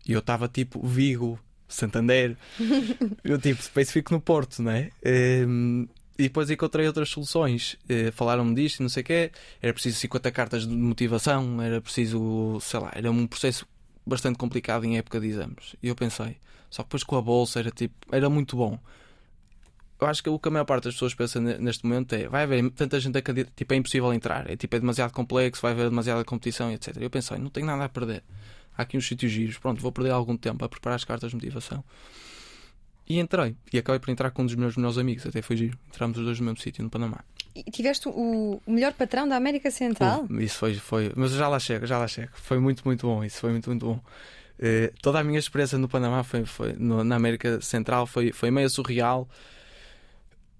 E eu estava tipo Vigo, Santander. eu tipo, especifico no Porto, não é? Ehm, e depois encontrei outras soluções. Eh, Falaram-me disto e não sei o quê. Era preciso 50 cartas de motivação, era preciso, sei lá, era um processo bastante complicado em época de exames. E eu pensei, só que depois com a bolsa era tipo, era muito bom. Eu acho que o que a maior parte das pessoas pensa ne- neste momento é vai haver tanta gente a candidatar, tipo, é impossível entrar, é tipo, é demasiado complexo, vai haver demasiada competição, etc. Eu pensei, não tenho nada a perder. Há aqui uns sítios giros, pronto, vou perder algum tempo a preparar as cartas de motivação. E entrei, e acabei por entrar com um dos meus melhores amigos, até foi giro. Entramos os dois no mesmo sítio, no Panamá. E tiveste o, melhor patrão da América Central? Houve, Isso foi, foi, mas já lá chego, já lá chego. Foi muito, muito bom. Isso foi muito, muito bom. Eh, toda a minha experiência no Panamá foi, foi no- na América Central foi, foi meio surreal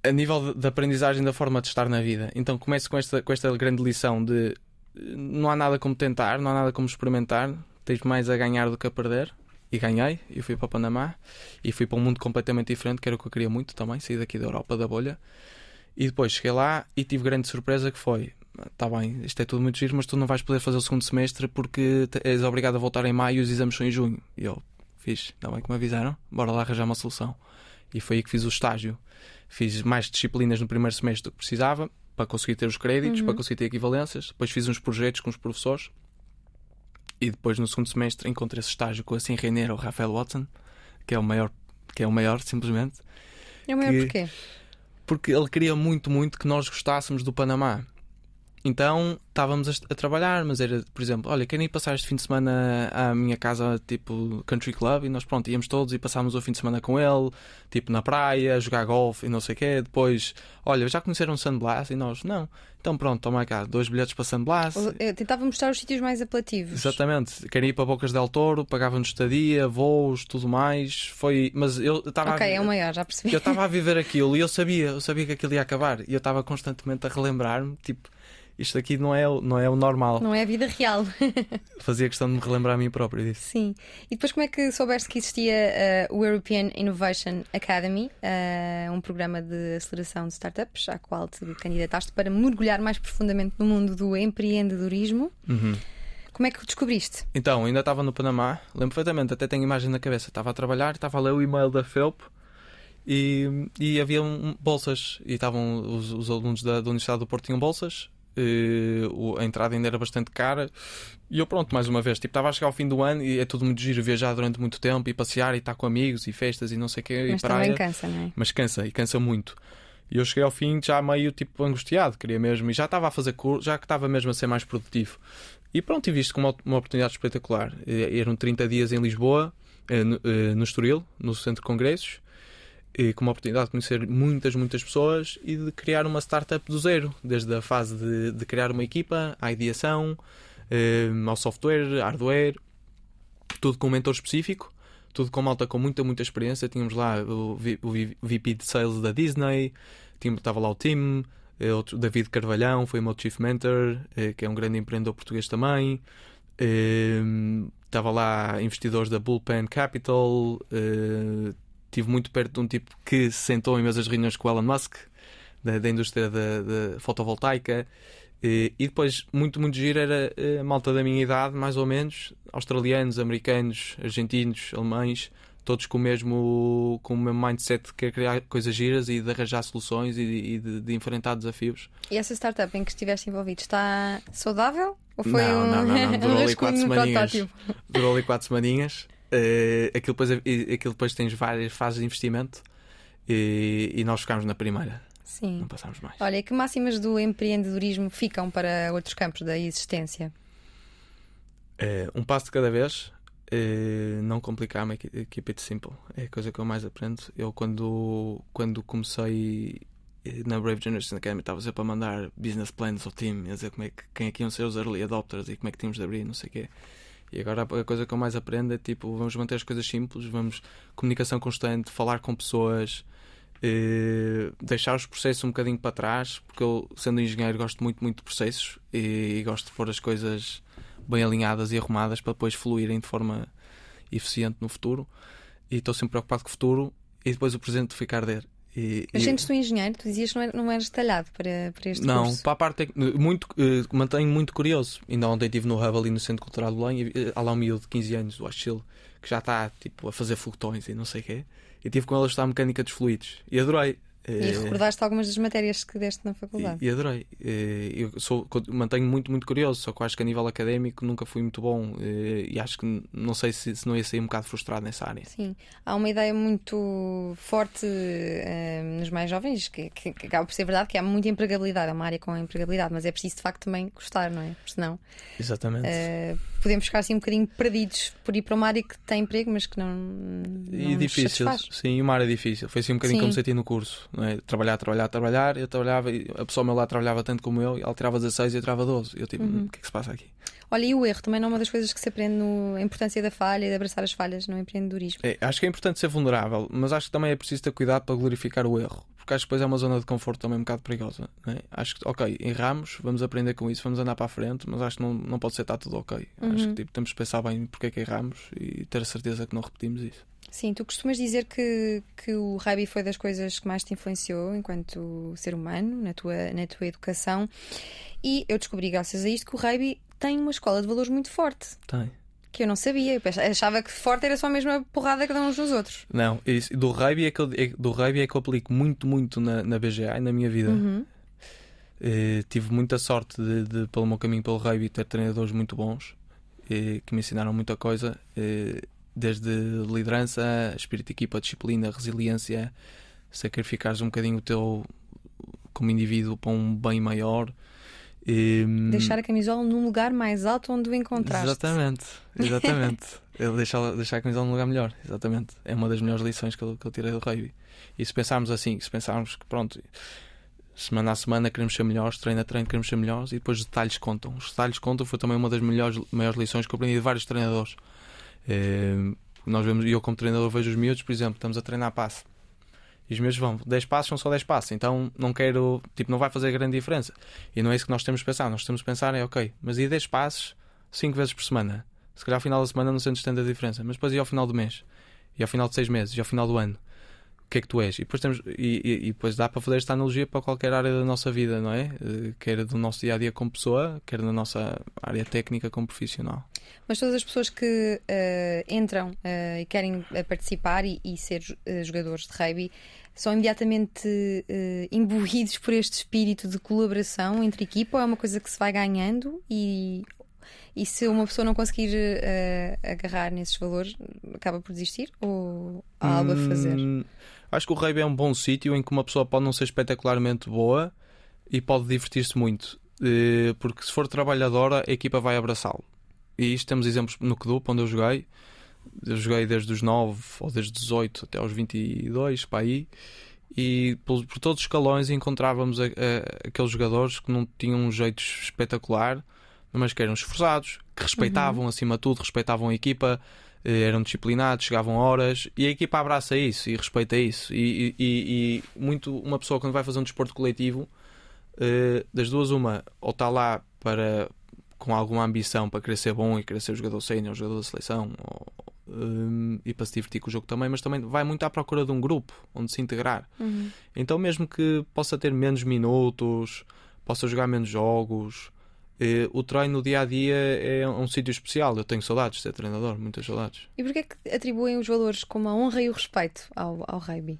a nível de, de aprendizagem da forma de estar na vida. Então começo com esta, com esta grande lição de eh, não há nada como tentar, não há nada como experimentar, tens mais a ganhar do que a perder. E ganhei, e fui para o Panamá e fui para um mundo completamente diferente, que era o que eu queria muito também, sair daqui da Europa, da bolha. E depois cheguei lá e tive grande surpresa que foi Está bem, isto é tudo muito giro, mas tu não vais poder fazer o segundo semestre porque és obrigado a voltar em maio e os exames são em junho. E eu fiz, ainda bem que me avisaram, bora lá arranjar uma solução. E foi aí que fiz o estágio. Fiz mais disciplinas no primeiro semestre do que precisava para conseguir ter os créditos, para conseguir ter equivalências. Depois fiz uns projetos com os professores. E depois no segundo semestre encontrei esse estágio com assim Reineiro, o Rafael Watson, que é o maior, que é o maior simplesmente É o maior que- porquê? porque ele queria muito, muito que nós gostássemos do Panamá. Então estávamos a, a trabalhar, mas era, por exemplo, olha, querem ir passar este fim de semana à minha casa, tipo country club, e nós pronto, íamos todos e passámos o fim de semana com ele, tipo na praia, a jogar golfe e não sei o quê. Depois, olha, já conheceram Sandblast? E nós, não. Então pronto, toma cá, dois bilhetes para Sandblast. Eu tentava mostrar os sítios mais apelativos. Exatamente, querem ir para Bocas del Toro, pagavam-nos estadia, voos, tudo mais. Foi, mas eu estava a Ok, vi- é o maior, já percebi. eu estava a viver aquilo e eu sabia, eu sabia que aquilo ia acabar. E eu estava constantemente a relembrar-me, tipo, isto aqui não é, o- não é o normal. Não é a vida real. Fazia questão de me relembrar a mim próprio disso. Sim. E depois, como é que soubeste que existia eh, o European Innovation Academy, eh, um programa de aceleração de startups, à qual te candidataste para mergulhar mais profundamente no mundo do empreendedorismo? Uhum. Como é que o descobriste? Então, ainda estava no Panamá, lembro perfeitamente, até tenho imagem na cabeça. Estava a trabalhar, estava a ler o e-mail da FEUP e, e havia bolsas. E estavam os, os alunos da, da Universidade do Porto tinham bolsas. Eh, a entrada ainda era bastante cara e eu pronto, mais uma vez, tipo, estava a chegar ao fim do ano e é tudo muito giro viajar durante muito tempo e passear e estar com amigos e festas e não sei o quê Mas e praia. também cansa, não é? mas cansa e cansa muito. E eu cheguei ao fim já meio tipo angustiado, queria mesmo, e já estava a fazer curso, já que estava mesmo a ser mais produtivo. E pronto, e visto como uma, uma oportunidade espetacular. Eh, Eram 30 dias em Lisboa, eh, no, eh, no Estoril, no Centro de Congressos, e com uma oportunidade de conhecer muitas, muitas pessoas e de criar uma startup do zero, desde a fase de, de criar uma equipa, à ideação, eh, ao software, hardware, tudo com um mentor específico, tudo com malta com muita, muita experiência. Tínhamos lá o, o VP de Sales da Disney, tínhamos- estava lá o Tim, eh, outro, David Carvalhão, foi o meu Chief Mentor, eh, que é um grande empreendedor português também. Eh, Estava lá investidores da Bullpen Capital. Eh, Estive muito perto de um tipo que se sentou em mesas de reuniões com o Elon Musk, da, da indústria da, da fotovoltaica. Eh, E depois, muito, muito giro era eh, a malta da minha idade, mais ou menos, australianos, americanos, argentinos, alemães, todos com o mesmo, com o mesmo mindset de querer criar coisas giras e de arranjar soluções e, de, e de- de enfrentar desafios. E essa startup em que estiveste envolvido está saudável? Ou foi Não, um, não, não, não, durou ali quatro semaninhas. Durou ali quatro semaninhas. Eh, aquilo, depois, aquilo depois tens várias fases de investimento e, e nós ficámos na primeira, Sim. não passámos mais. Olha, que máximas do empreendedorismo ficam para outros campos da existência? É, um passo de cada vez, é, não complicar, make it, keep it simple. É a coisa que eu mais aprendo. Eu, quando, quando comecei na Brave Generation Academy, estava sempre a mandar business plans ao time, a dizer como é que, quem é que iam ser os early adopters e como é que tínhamos de abrir, não sei o quê. E agora a coisa que eu mais aprendo é tipo, vamos manter as coisas simples, vamos comunicação constante, falar com pessoas, eh, deixar os processos um bocadinho para trás, porque eu, sendo engenheiro, gosto muito, muito de processos e, e gosto de pôr as coisas bem alinhadas e arrumadas para depois fluírem de forma eficiente no futuro. E estou sempre preocupado com o futuro e depois o presente ficar der. E, Mas sentes-te um engenheiro? Tu dizias que não, não eras talhado para, para este não, curso. para a parte muito, uh, mantenho muito curioso. Ainda ontem estive no Hub ali no Centro Cultural de Belém e há lá um miúdo de 15 anos, o Achille, que já está tipo, a fazer foguetões e não sei o quê. E tive com ele a estudar mecânica dos fluidos. E adorei. E eh, recordaste algumas das matérias que deste na faculdade. E, e adorei. Eh, eu sou, mantenho muito, muito curioso, só que acho que a nível académico nunca fui muito bom eh, e acho que não sei se, se não ia sair um bocado frustrado nessa área. Sim, há uma ideia muito forte uh, nos mais jovens que, que, que, acaba por ser verdade que há muita empregabilidade, é uma área com empregabilidade, mas é preciso de facto também gostar, não é? Porque senão Exatamente. Uh, podemos ficar assim um bocadinho perdidos por ir para uma área que tem emprego, mas que não. não e difícil, sim, uma área difícil. Foi assim um bocadinho Sim. como senti no curso. É? Trabalhar, trabalhar, trabalhar. Eu trabalhava, a pessoa ao meu lado trabalhava tanto como eu, ela tirava 16 e eu tirava 12. Eu tipo, uhum. o que é que se passa aqui? Olha, e o erro também não é uma das coisas que se aprende no, a importância da falha e de abraçar as falhas no empreendedorismo. É, acho que é importante ser vulnerável, mas acho que também é preciso ter cuidado para glorificar o erro porque acho que depois é uma zona de conforto também um bocado perigosa. É? Acho que, ok, erramos, vamos aprender com isso, vamos andar para a frente, mas acho que não, não pode ser estar tudo ok. Uhum. Acho que tipo, temos que pensar bem porque é que erramos e ter a certeza que não repetimos isso. Sim, tu costumas dizer que, que o rugby foi das coisas que mais te influenciou enquanto ser humano, na tua, na tua educação. E eu descobri, graças a isto, que o rugby tem uma escola de valores muito forte. Tem que eu não sabia. Eu achava que forte era só a mesma porrada cada uns nos outros. Não, isso, do rugby é que eu, é, do rugby é que eu aplico muito, muito na, na BGA e na minha vida. Uhum. Uh, tive muita sorte de, de, pelo meu caminho pelo rugby, ter treinadores muito bons uh, que me ensinaram muita coisa, uh, desde liderança, espírito de equipa, disciplina, resiliência, sacrificares um bocadinho o teu como indivíduo para um bem maior. E... Deixar a camisola num lugar mais alto onde o encontraste. Exatamente, exatamente. Ele deixar, deixar a camisola num lugar melhor, exatamente. É uma das melhores lições que eu, que eu tirei do rugby. E se pensarmos assim, se pensarmos que pronto, semana a semana queremos ser melhores, treino a treino queremos ser melhores e depois os detalhes contam. Os detalhes contam foi também uma das melhores, maiores lições que eu aprendi de vários treinadores. É, nós vemos, eu como treinador vejo os miúdos, por exemplo, estamos a treinar passe e os meus vão, 10 passos são só 10 passos, então não quero, tipo, não vai fazer grande diferença. E não é isso que nós temos de pensar. Nós temos de pensar é, ok, mas e 10 passos 5 vezes por semana? Se calhar ao final da semana não sentes tanta diferença, mas depois e ao final do mês? E ao final de 6 meses? E ao final do ano? O que é que tu és? E depois, temos, e, e, e depois dá para fazer esta analogia para qualquer área da nossa vida, não é? Eh, quer do nosso dia a dia como pessoa, quer na nossa área técnica como profissional. Mas todas as pessoas que uh, entram uh, e querem participar e, e ser uh, jogadores de rugby são imediatamente imbuídos por este espírito de colaboração entre equipa ou é uma coisa que se vai ganhando e, e se uma pessoa não conseguir agarrar nesses valores, acaba por desistir? Ou há algo a fazer? Hum, acho que o rugby é um bom sítio em que uma pessoa pode não ser espetacularmente boa e pode divertir-se muito. Porque se for trabalhadora, a equipa vai abraçá-lo. E isto temos exemplos no Kedup, onde eu joguei. Eu joguei desde os 9 ou desde os 18 até aos 22 para aí. E por, por todos os escalões encontrávamos a, a, aqueles jogadores que não tinham um jeito espetacular mas que eram esforçados que respeitavam uhum. acima de tudo respeitavam a equipa eh, eram disciplinados chegavam horas e a equipa abraça isso e respeita isso. E, e, e muito uma pessoa quando vai fazer um desporto coletivo eh, das duas uma ou está lá para com alguma ambição para querer ser bom e querer ser jogador sénior, jogador da seleção ou, um, e para se divertir com o jogo também, mas também vai muito à procura de um grupo onde se integrar. Uhum. Então, mesmo que possa ter menos minutos, possa jogar menos jogos, eh, o treino no dia a dia é um sítio especial. Eu tenho saudades de ser treinador, muitas saudades. E porquê é que atribuem os valores como a honra e o respeito ao, ao rugby?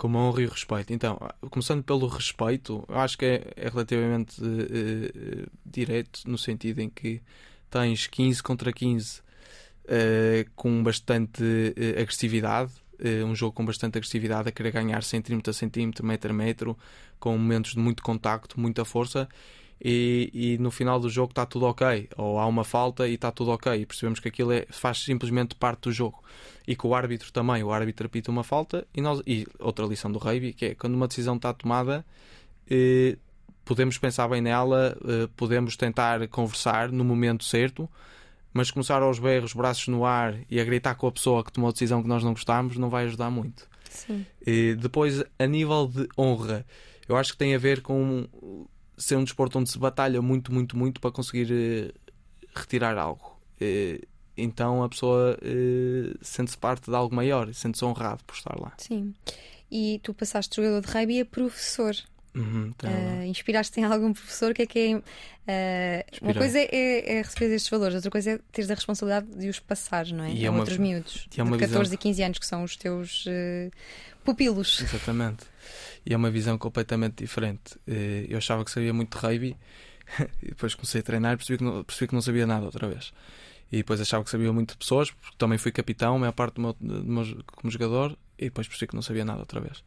Como honra e respeito. Então, começando pelo respeito, acho que é, é relativamente uh, direto, no sentido em que tens 15 contra 15 uh, com bastante uh, agressividade, uh, um jogo com bastante agressividade, a querer ganhar centímetro a centímetro, metro a metro, com momentos de muito contacto, muita força. E, e no final do jogo está tudo ok, ou há uma falta e está tudo ok, e percebemos que aquilo é, faz simplesmente parte do jogo. E que o árbitro também, o árbitro apita uma falta, e, nós, e outra lição do rugby, que é quando uma decisão está tomada, eh, podemos pensar bem nela, eh, podemos tentar conversar no momento certo, mas começar aos berros, braços no ar e a gritar com a pessoa que tomou a decisão que nós não gostamos não vai ajudar muito. Sim. E depois, a nível de honra, eu acho que tem a ver com ser um desporto onde se batalha muito, muito, muito para conseguir eh, retirar algo. Eh, então a pessoa eh, sente-se parte de algo maior, sente-se honrado por estar lá. Sim. E tu passaste jogador de rugby a professor. Uhum, então, Uh, Inspiraste em algum professor? Que é que é. uh, uma coisa é, é receber estes valores, outra coisa é teres a responsabilidade de os passar, não é? E é uma- outros miúdos e é uma de 14 visão- e 15 anos, que são os teus uh, pupilos. Exatamente. E é uma visão completamente diferente. Eh, Eu achava que sabia muito de rugby e depois comecei a treinar e percebi que não, percebi que não sabia nada outra vez. E depois achava que sabia muito de pessoas, porque também fui capitão, a maior parte do meu, do meu- como jogador, e depois percebi que não sabia nada outra vez.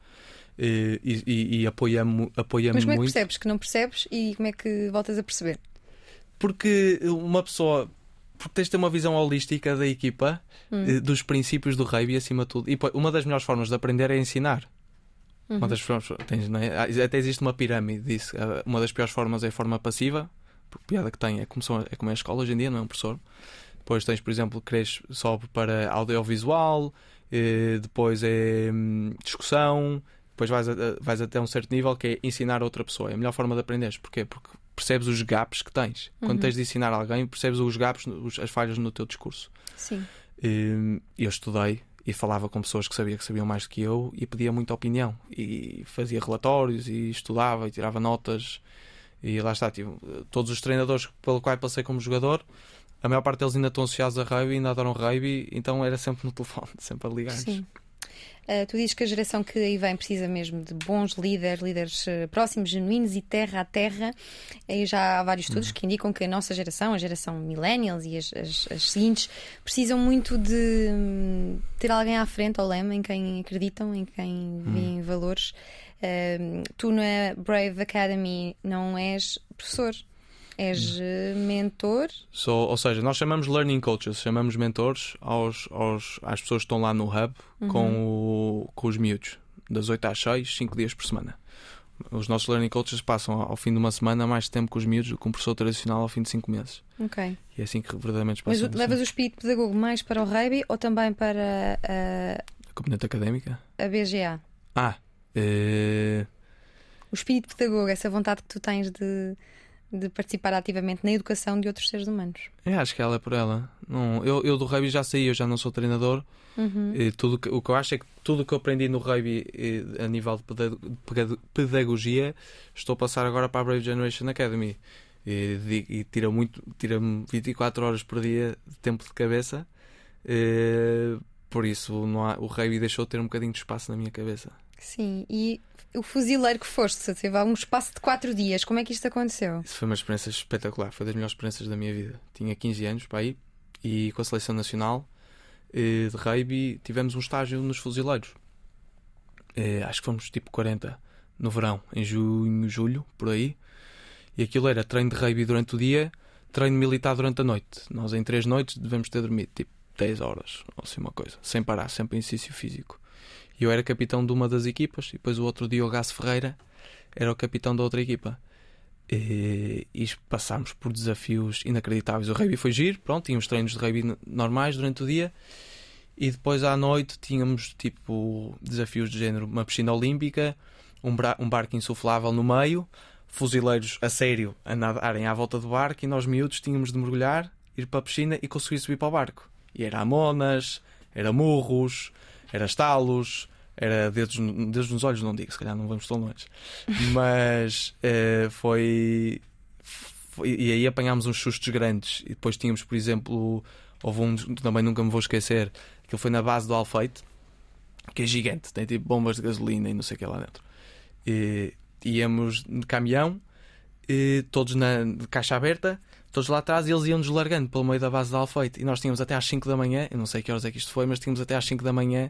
E, e, e- apoia-me apoia Mas como é que percebes que não percebes e como é que voltas a perceber? Porque uma pessoa. Porque tens de ter uma visão holística da equipa, Hum. eh, dos princípios do rugby acima de tudo. E uma das melhores formas de aprender é ensinar. Uhum. Uma das formas, tens, é? Ah, Até existe uma pirâmide disso. Ah, Uma das piores formas é a forma passiva, porque a piada que tem é como, são, é como é a escola hoje em dia, não é um professor. Depois tens, por exemplo, queres só para audiovisual, eh, depois é hum, discussão, depois vais, a- vais até um certo nível que é ensinar a outra pessoa. É a melhor forma de aprenderes. Porquê? Porque percebes os gaps que tens. Uhum. Quando tens de ensinar alguém, percebes os gaps, os- as falhas no teu discurso. Sim. Hum, eu estudei e falava com pessoas que sabia que sabiam mais do que eu e pedia muita opinião e fazia relatórios e estudava e tirava notas e lá está, tive, todos os treinadores pelo qual passei como jogador a maior parte deles ainda estão associados a rugby, ainda adoram rugby, então era sempre no telefone, sempre a ligar Sim. Uh, tu dizes que a geração que aí vem precisa mesmo de bons líderes, líderes uh, próximos, genuínos e terra a terra. E já há vários estudos que indicam que a nossa geração, a geração millennials e as, as- as seguintes, precisam muito de hum, ter alguém à frente ao lema em quem acreditam, em quem veem valores. Um, tu na Brave Academy não és professor, és uh, mentor. Só- ou seja, nós chamamos learning coaches, chamamos mentores aos, aos, às pessoas que estão lá no hub com, o- com os miúdos, das 8 às 6, 5 dias por semana. Os nossos learning coaches passam ao fim de uma semana mais tempo com os miúdos do que um professor tradicional ao fim de 5 meses. Ok. E é assim que verdadeiramente Mas passamos. o- levas o espírito pedagogo mais para o rugby ou também para uh, A componente académica? a BGA? Ah, eh, O espírito pedagogo, essa vontade que tu tens de, de participar ativamente na educação de outros seres humanos. eu acho que ela é por ela. Não, eu, eu do rugby já saí, eu já não sou treinador. Uhum. E tudo que- o que eu acho é que tudo o que eu aprendi no rugby a nível de peda- peda- pedagogia estou a passar agora para a Brave Generation Academy. E, e tira muito, tira-me 24 horas por dia de tempo de cabeça. Eh, por isso há, o rugby deixou de ter um bocadinho de espaço na minha cabeça. Sim, e o fuzileiro que foste, teve um espaço de quatro dias, como é que isto aconteceu? Isso foi uma experiência espetacular, foi das melhores experiências da minha vida. Tinha 15 anos para aí e com a seleção nacional eh, de rugby tivemos um estágio nos fuzileiros. Eh, acho que fomos tipo 40 no verão, em junho, julho, por aí. E aquilo era treino de rugby durante o dia, treino militar durante a noite. Nós em três noites devemos ter dormido tipo 10 horas, ou assim uma coisa, sem parar, sempre em exercício físico. Eu era capitão de uma das equipas, e depois o outro Diogo Ferreira era o capitão da outra equipa. E, e passámos por desafios inacreditáveis. O rugby foi giro, pronto, tínhamos treinos de rugby normais durante o dia e depois à noite tínhamos tipo desafios de género, uma piscina olímpica, um, um barco insuflável no meio, fuzileiros a sério a nadarem à volta do barco e nós miúdos tínhamos de mergulhar, ir para a piscina e conseguir subir para o barco. E era amonas, era murros, era estalos, era dedos, dedos nos olhos, não digo, se calhar não vamos tão longe. Mas eh, foi, foi- E aí apanhámos uns sustos grandes. E depois tínhamos, por exemplo, houve um também nunca me vou esquecer, que foi na base do Alfeite, que é gigante, tem tipo bombas de gasolina e não sei o que lá dentro. E, íamos de caminhão, e todos na de caixa aberta, todos lá atrás, e eles iam-nos largando pelo meio da base do Alfeite. E nós tínhamos até às 5 da manhã, eu não sei que horas é que isto foi, mas tínhamos até às 5 da manhã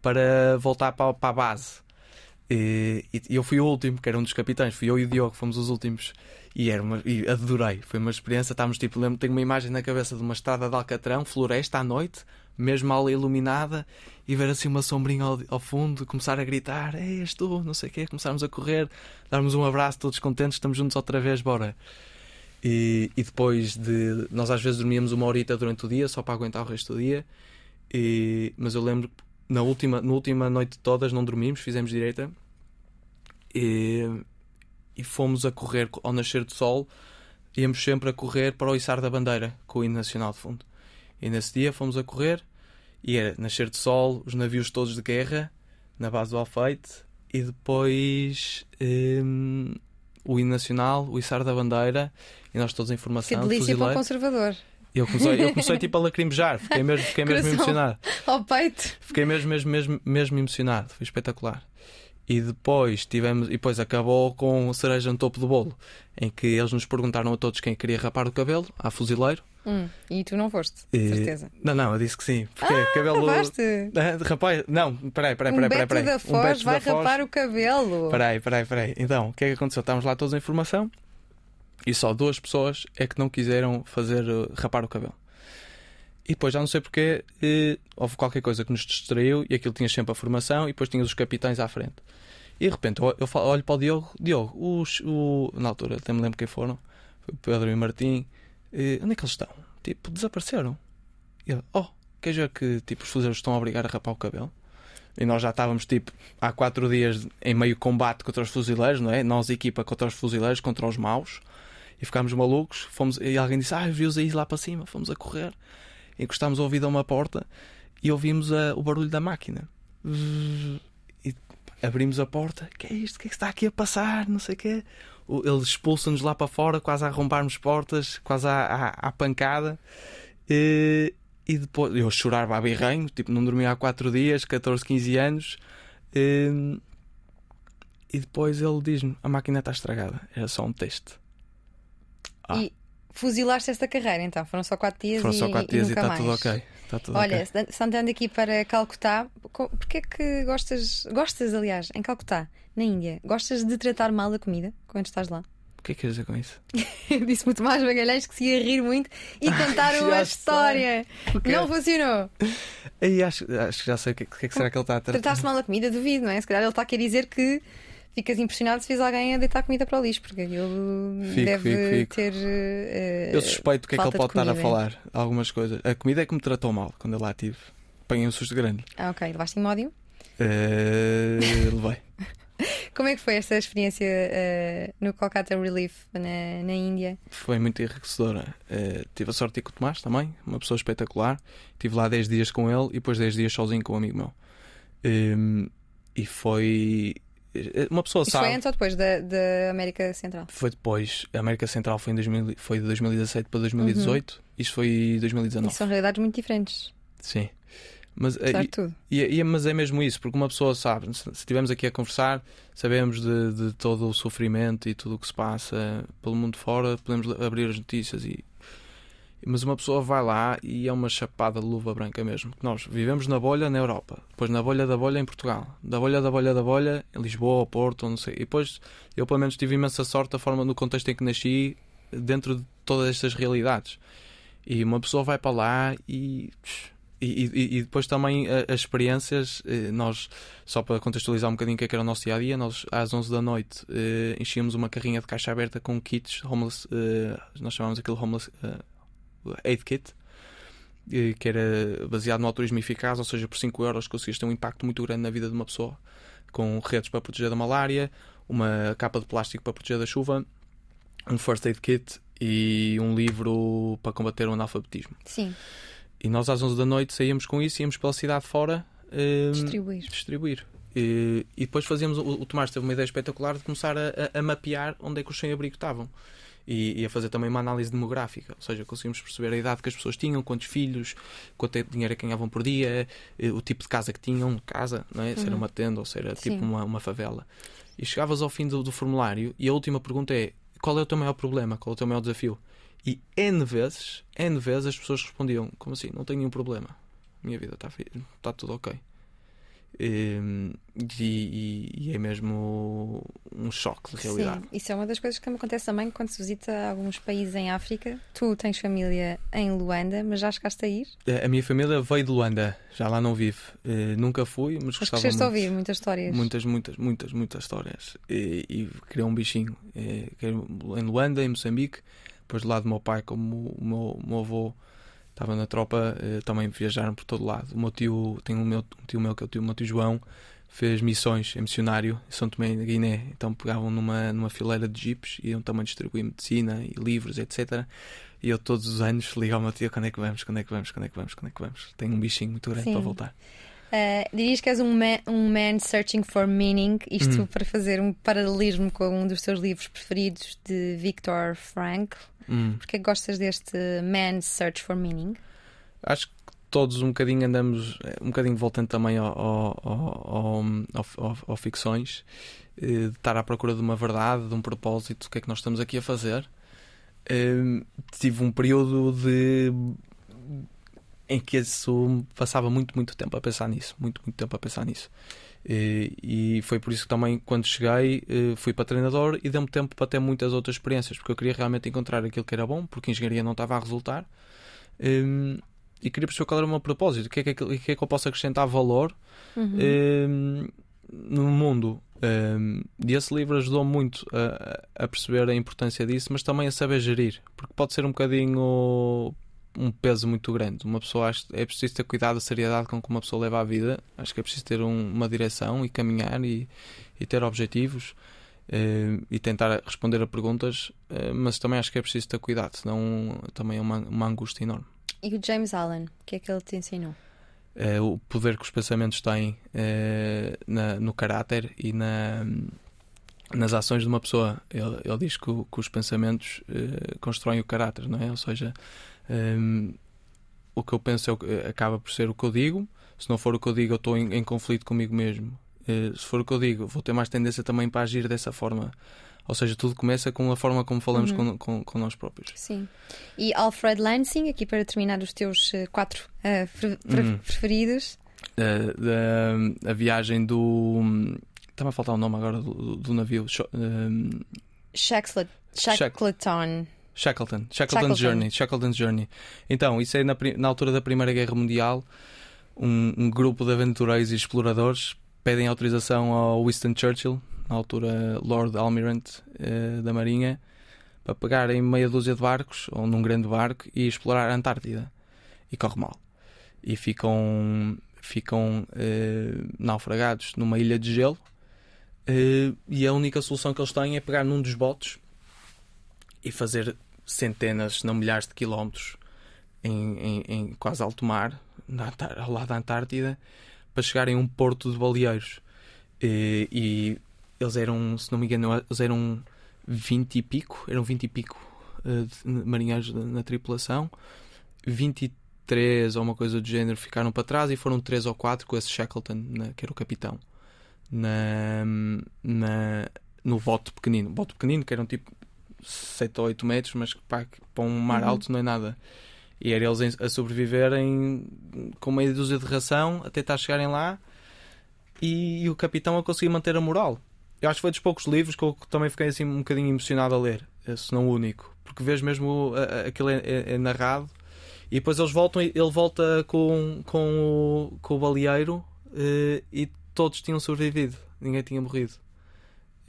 para voltar para, para a base. E, e eu fui o último, que era um dos capitães, fui eu e o Diogo, fomos os últimos. E, era uma, e adorei, foi uma experiência. Estávamos tipo, lembro, tenho uma imagem na cabeça de uma estrada de Alcatrão, floresta à noite, mesmo mal iluminada, e ver assim uma sombrinha ao, ao fundo, começar a gritar: Ei, és tu, não sei o quê, começarmos a correr, darmos um abraço, todos contentes, estamos juntos outra vez, bora. E, e depois de. Nós às vezes dormíamos uma horita durante o dia, só para aguentar o resto do dia. E, mas eu lembro na última, na última noite de todas não dormimos, fizemos direita e, e fomos a correr ao nascer do sol. Íamos sempre a correr para o içar da bandeira com o hino nacional de fundo. E nesse dia fomos a correr e era nascer de sol, os navios todos de guerra na base do Alfeite e depois hum, o hino nacional, o içar da bandeira e nós todos em formação. Que delícia para o fuzileiro. Conservador. Eu comecei, eu comecei tipo a lacrimejar, fiquei mesmo, fiquei mesmo emocionado. Ao peito. Fiquei mesmo, mesmo, mesmo, mesmo emocionado, foi espetacular. E depois tivemos, e depois acabou com cereja no topo do bolo, em que eles nos perguntaram a todos quem queria rapar o cabelo, a fuzileiro. Hum, e tu não foste, E- certeza. Não, não, eu disse que sim. Porque Ah, cabelo. rapaste. Rapaz, não, peraí, peraí, Um peraí, peraí. Peraí. da Um Foz Beto vai da Foz. rapar o cabelo. Peraí, peraí, peraí. Então, o que é que aconteceu? Estávamos lá todos em formação e só duas pessoas é que não quiseram fazer uh, rapar o cabelo. E depois, já não sei porquê, eh, houve qualquer coisa que nos distraiu e aquilo tinha sempre a formação e depois tinha os capitães à frente. E de repente eu, olho para o Diogo, Diogo, os, o, na altura até me lembro quem foram, Pedro e Martim, eh, onde é que eles estão? Tipo, desapareceram. E ele, oh, quer dizer que tipo, os fuzileiros estão a obrigar a rapar o cabelo? E nós já estávamos tipo há quatro dias em meio combate contra os fuzileiros, não é? Nós, equipa, contra os fuzileiros, contra os maus, e ficámos malucos. Fomos, e alguém disse: Ah, viu-os aí lá para cima. Fomos a correr, encostámos o ouvido a uma porta e ouvimos a- o barulho da máquina. E abrimos a porta: Que é isto? O que é que está aqui a passar? Não sei o quê. Eles expulsam-nos lá para fora, quase a arrombarmos portas, quase à, à, à pancada. E, e depois eu a chorar babirranho, tipo, não dormia há 4 dias, 14, 15 anos. E, e depois ele diz-me: a máquina está estragada, era só um teste. Ah. E fuzilaste esta carreira, então. Foram só quatro dias Foram e, só 4 dias e nunca está mais. tudo ok. Está tudo Olha, ok. se andando aqui para Calcutá, porquê é que gostas, gostas, aliás, em Calcutá, na Índia, gostas de tratar mal a comida quando estás lá? O que é que queres dizer com isso? Disse-me o Tomás Magalhães que se ia rir muito e contar já uma sei. história. Não funcionou. Aí acho, acho que já sei o que, o que é que será que ele está a tratar. Tratar-se mal a comida, duvido, não é? Se calhar ele está a querer dizer que ficas impressionado se vês alguém a deitar comida para o lixo, porque ele Fico, deve fico, fico. ter. eh, Eu suspeito o que é que ele pode estar a falar. Algumas coisas. A comida é que me tratou mal quando eu lá estive. Apanhei um susto grande. Ah, ok, levaste em ódio. Eh, levei. Como é que foi esta experiência eh, no Kolkata Relief na, na Índia? Foi muito enriquecedora. Eh, tive a sorte de ir com o Tomás também, uma pessoa espetacular. Estive lá 10 dias com ele e depois 10 dias sozinho com um amigo meu. Em, e foi. Uma pessoa Isto sabe. foi antes ou depois da, da América Central? Foi depois. A América Central foi, em 2000, foi de 2017 para 2018. Isto foi 2019. E são realidades muito diferentes, Sim. Mas, eh, e-. E, e- mas é mesmo isso, porque uma pessoa sabe, se estivermos aqui a conversar, sabemos de, de todo o sofrimento e tudo o que se passa pelo mundo fora, podemos abrir as notícias e. Mas uma pessoa vai lá e é uma chapada de luva branca mesmo. Nós vivemos na bolha na Europa, depois na bolha da bolha em Portugal, da bolha da bolha da bolha em Lisboa, Porto, não sei. E depois eu, pelo menos, tive imensa sorte da forma no contexto em que nasci, dentro de todas estas realidades. E uma pessoa vai para lá e. E, e- e depois também a- as experiências, eh, nós, só para contextualizar um bocadinho o que é que era o nosso dia a dia, nós às 11 da noite eh, enchíamos uma carrinha de caixa aberta com kits homeless, eh, nós chamávamos aquilo homeless eh, aid kit, eh, que era baseado no altruísmo eficaz, ou seja, por 5 euros conseguias ter um impacto muito grande na vida de uma pessoa, com redes para proteger da malária, uma capa de plástico para proteger da chuva, um first aid kit e um livro para combater o analfabetismo. Sim, E nós às 11 da noite saíamos com isso, íamos pela cidade fora eh, distribuir. distribuir. E, e depois fazíamos. O, o Tomás teve uma ideia espetacular de começar a, a- a mapear onde é que os sem-abrigo estavam. E, e a fazer também uma análise demográfica, ou seja, conseguimos perceber a idade que as pessoas tinham, quantos filhos, quanto é dinheiro é ganhavam por dia, eh, o tipo de casa que tinham, casa, não é? se era Uhum. uma tenda ou se era tipo uma, uma favela. E chegavas ao fim do, do formulário e a última pergunta é: qual é o teu maior problema? Qual é o teu maior desafio? E N vezes, N vezes as pessoas respondiam: como assim? Não tenho nenhum problema. Minha vida está está tudo ok. E, e, e, é mesmo um choque de realidade. Sim, isso é uma das coisas que me acontece também quando se visita alguns países em África. Tu tens família em Luanda, mas já chegaste a ir? A minha família veio de Luanda, já lá não vive. Uh, nunca fui, mas, mas gostava muito. ouvir muitas histórias. Muitas, muitas, muitas, muitas histórias. E, e criei um bichinho. E, em Luanda, em Moçambique, depois do lado do meu pai, como o meu, o meu avô estava na tropa, uh, também viajaram por todo lado. O meu tio, tem um, meu, um tio meu que é o, tio, o meu tio João, fez missões em missionário em São Tomé, na Guiné. Então pegavam numa, numa fileira de jipes e iam também distribuir medicina e livros, etc. E eu todos os anos ligo ao meu tio quando é que vamos, quando é que vamos, quando é que vamos, quando é que vamos. Tenho um bichinho muito grande Sim. para voltar. Uh, dirias que és um man, um man searching for meaning, isto hum. para fazer um paralelismo com um dos teus livros preferidos de Viktor Frankl. Hum. Porque é gostas deste Man Search for Meaning? Acho que todos um bocadinho andamos, eh, um bocadinho voltando também ao, ao, ao, ao ficções, eh, de estar à procura de uma verdade, de um propósito, o que é que nós estamos aqui a fazer. Ehm, tive um período de em que isso passava muito, muito tempo a pensar nisso, muito, muito tempo a pensar nisso. E foi por isso que também, quando cheguei, eh, fui para treinador e deu-me tempo para ter muitas outras experiências, porque eu queria realmente encontrar aquilo que era bom, porque a engenharia não estava a resultar. Ehm, e queria perceber qual era o meu propósito, o que é que, o que, é que eu posso acrescentar valor uhum. Ehm, no mundo. Um, e esse livro ajudou muito a, a, perceber a importância disso, mas também a saber gerir, porque pode ser um bocadinho um peso muito grande. Uma pessoa acha, é preciso ter cuidado, a seriedade com que uma pessoa leva a vida. Acho que é preciso ter um, uma direção e caminhar e, e ter objetivos uh, e tentar responder a perguntas, uh, mas também acho que é preciso ter cuidado, senão também é uma, uma angústia enorme. E o James Allen, o que é que ele te ensinou? Uh, o poder que os pensamentos têm na, no caráter e na, nas ações de uma pessoa. Ele, ele diz que, que, os pensamentos constroem o caráter, não é? Ou seja, um, o que eu penso é, acaba por ser o que eu digo. Se não for o que eu digo, eu estou em, em conflito comigo mesmo. Uh, se for o que eu digo, vou ter mais tendência também para agir dessa forma. Ou seja, tudo começa com a forma como falamos uhum. com, com, com, nós próprios. Sim. E Alfred Lansing, aqui para terminar os teus uh, quatro uh, pre uhum. preferidos. da, a viagem do. Está-me a faltar o nome agora do, do navio. Um, Shackleton. Shackleton. Shackleton, Journey. Shackleton Journey. Então, isso é na, na altura da Primeira Guerra Mundial. Um, um, grupo de aventureiros e exploradores pedem autorização ao Winston Churchill, na altura Lord Almirante uh, da Marinha, para pegarem meia dúzia de barcos, ou num grande barco, e explorar a Antártida. E corre mal. E ficam, ficam uh, naufragados numa ilha de gelo. Uh, e a única solução que eles têm é pegar num dos botes e fazer centenas, não milhares de quilómetros em, em, em quase alto mar, na, ao lado da Antártida, para chegarem a um porto de baleeiros. E, e, eles eram, se não me engano, eles eram 20 e pico, eram 20 e pico uh, marinheiros na, tripulação, 23 ou uma coisa do género ficaram para trás e foram 3 ou 4 com esse Shackleton, que era o capitão, na, na, no bote pequenino. Bote pequenino, que eram tipo 7 ou 8 metros, mas pá, para um mar uhum. alto não é nada. E era eles a sobreviverem com meia dúzia de ração até estar a chegarem lá e, e, o capitão a conseguir manter a moral. Eu acho que foi dos poucos livros que eu também fiquei assim um bocadinho emocionado a ler, se não o único, porque vês mesmo aquilo é, é, é, narrado e depois eles voltam, ele volta com, com, o, com o baleeiro eh, e todos tinham sobrevivido, ninguém tinha morrido.